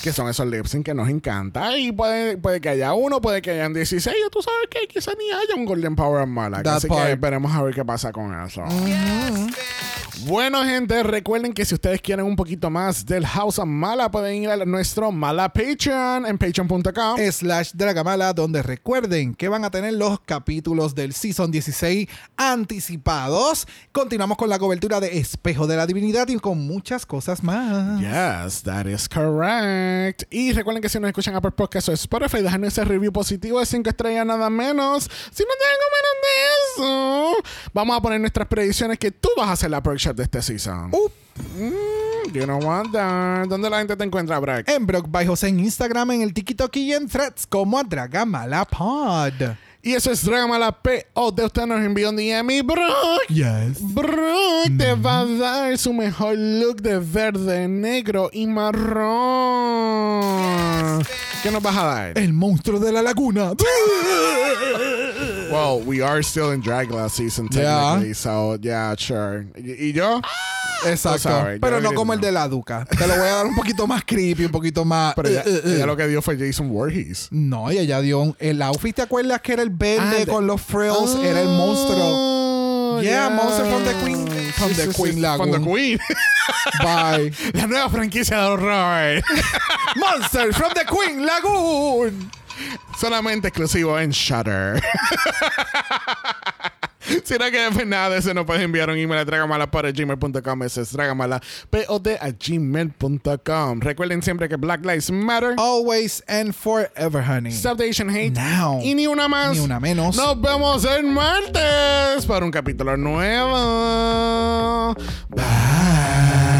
Que son esos lip sync que nos encanta. Y puede, puede que haya uno, puede que hayan 16. Y tú sabes que quizá ni haya un Golden Power of Mala. That Así part. que veremos a ver qué pasa con eso. Bueno, gente, recuerden que si ustedes quieren un poquito más del House of Mala, pueden ir a nuestro Mala Patreon en patreon.com. slash Dragamala, donde recuerden que van a tener los capítulos del Season 16 anticipados. Continuamos con la cobertura de Espejo de la Divinidad y con muchas cosas más. Yes, that is correct. Y recuerden que si nos escuchan Apple Podcast o Spotify, dejan ese review positivo de 5 estrellas nada menos. Si no tengo menos de eso, vamos a poner nuestras predicciones que tú vas a hacer la perk de este season. Uh. Mm, you know what, that. ¿Dónde la gente te encuentra, Brack? En Brock by José en Instagram, en el TikTok y en Threads como a Dragamala Pod. Y eso es Dragamala P. O de usted nos envió un DM y Brock. Yes. Brock te va a dar su mejor look de verde, negro y marrón. ¿Qué nos vas a dar? El monstruo de la laguna. Well, we are still in Dragula season Yeah. technically, so yeah, sure. ¿Y, y yo? Exacto. Sorry, yo Pero no como el de la Duca. Te lo voy a dar un poquito más creepy, un poquito más. Pero ella, eh, eh, eh. ella lo que dio fue Jason Voorhees. No, ella dio un, el outfit. ¿Te acuerdas que era el verde Ah, con los frills? era el monstruo. Oh, Yeah, Monster from the Queen- from the Queen From the Lagoon. Queen. Bye. La nueva franquicia de horror. Monster from the Queen Lagoon. Solamente exclusivo en Shutter. Si no quieres nada de eso, nos puedes enviar un email a dragamala.gmail.com. Ese es dragamala, P-O-D a gmail.com. Recuerden siempre que Black Lives Matter. Always and forever, honey. Stop the Asian Hate. Now. Y ni una más. Ni una menos. Nos vemos el martes para un capítulo nuevo. Bye.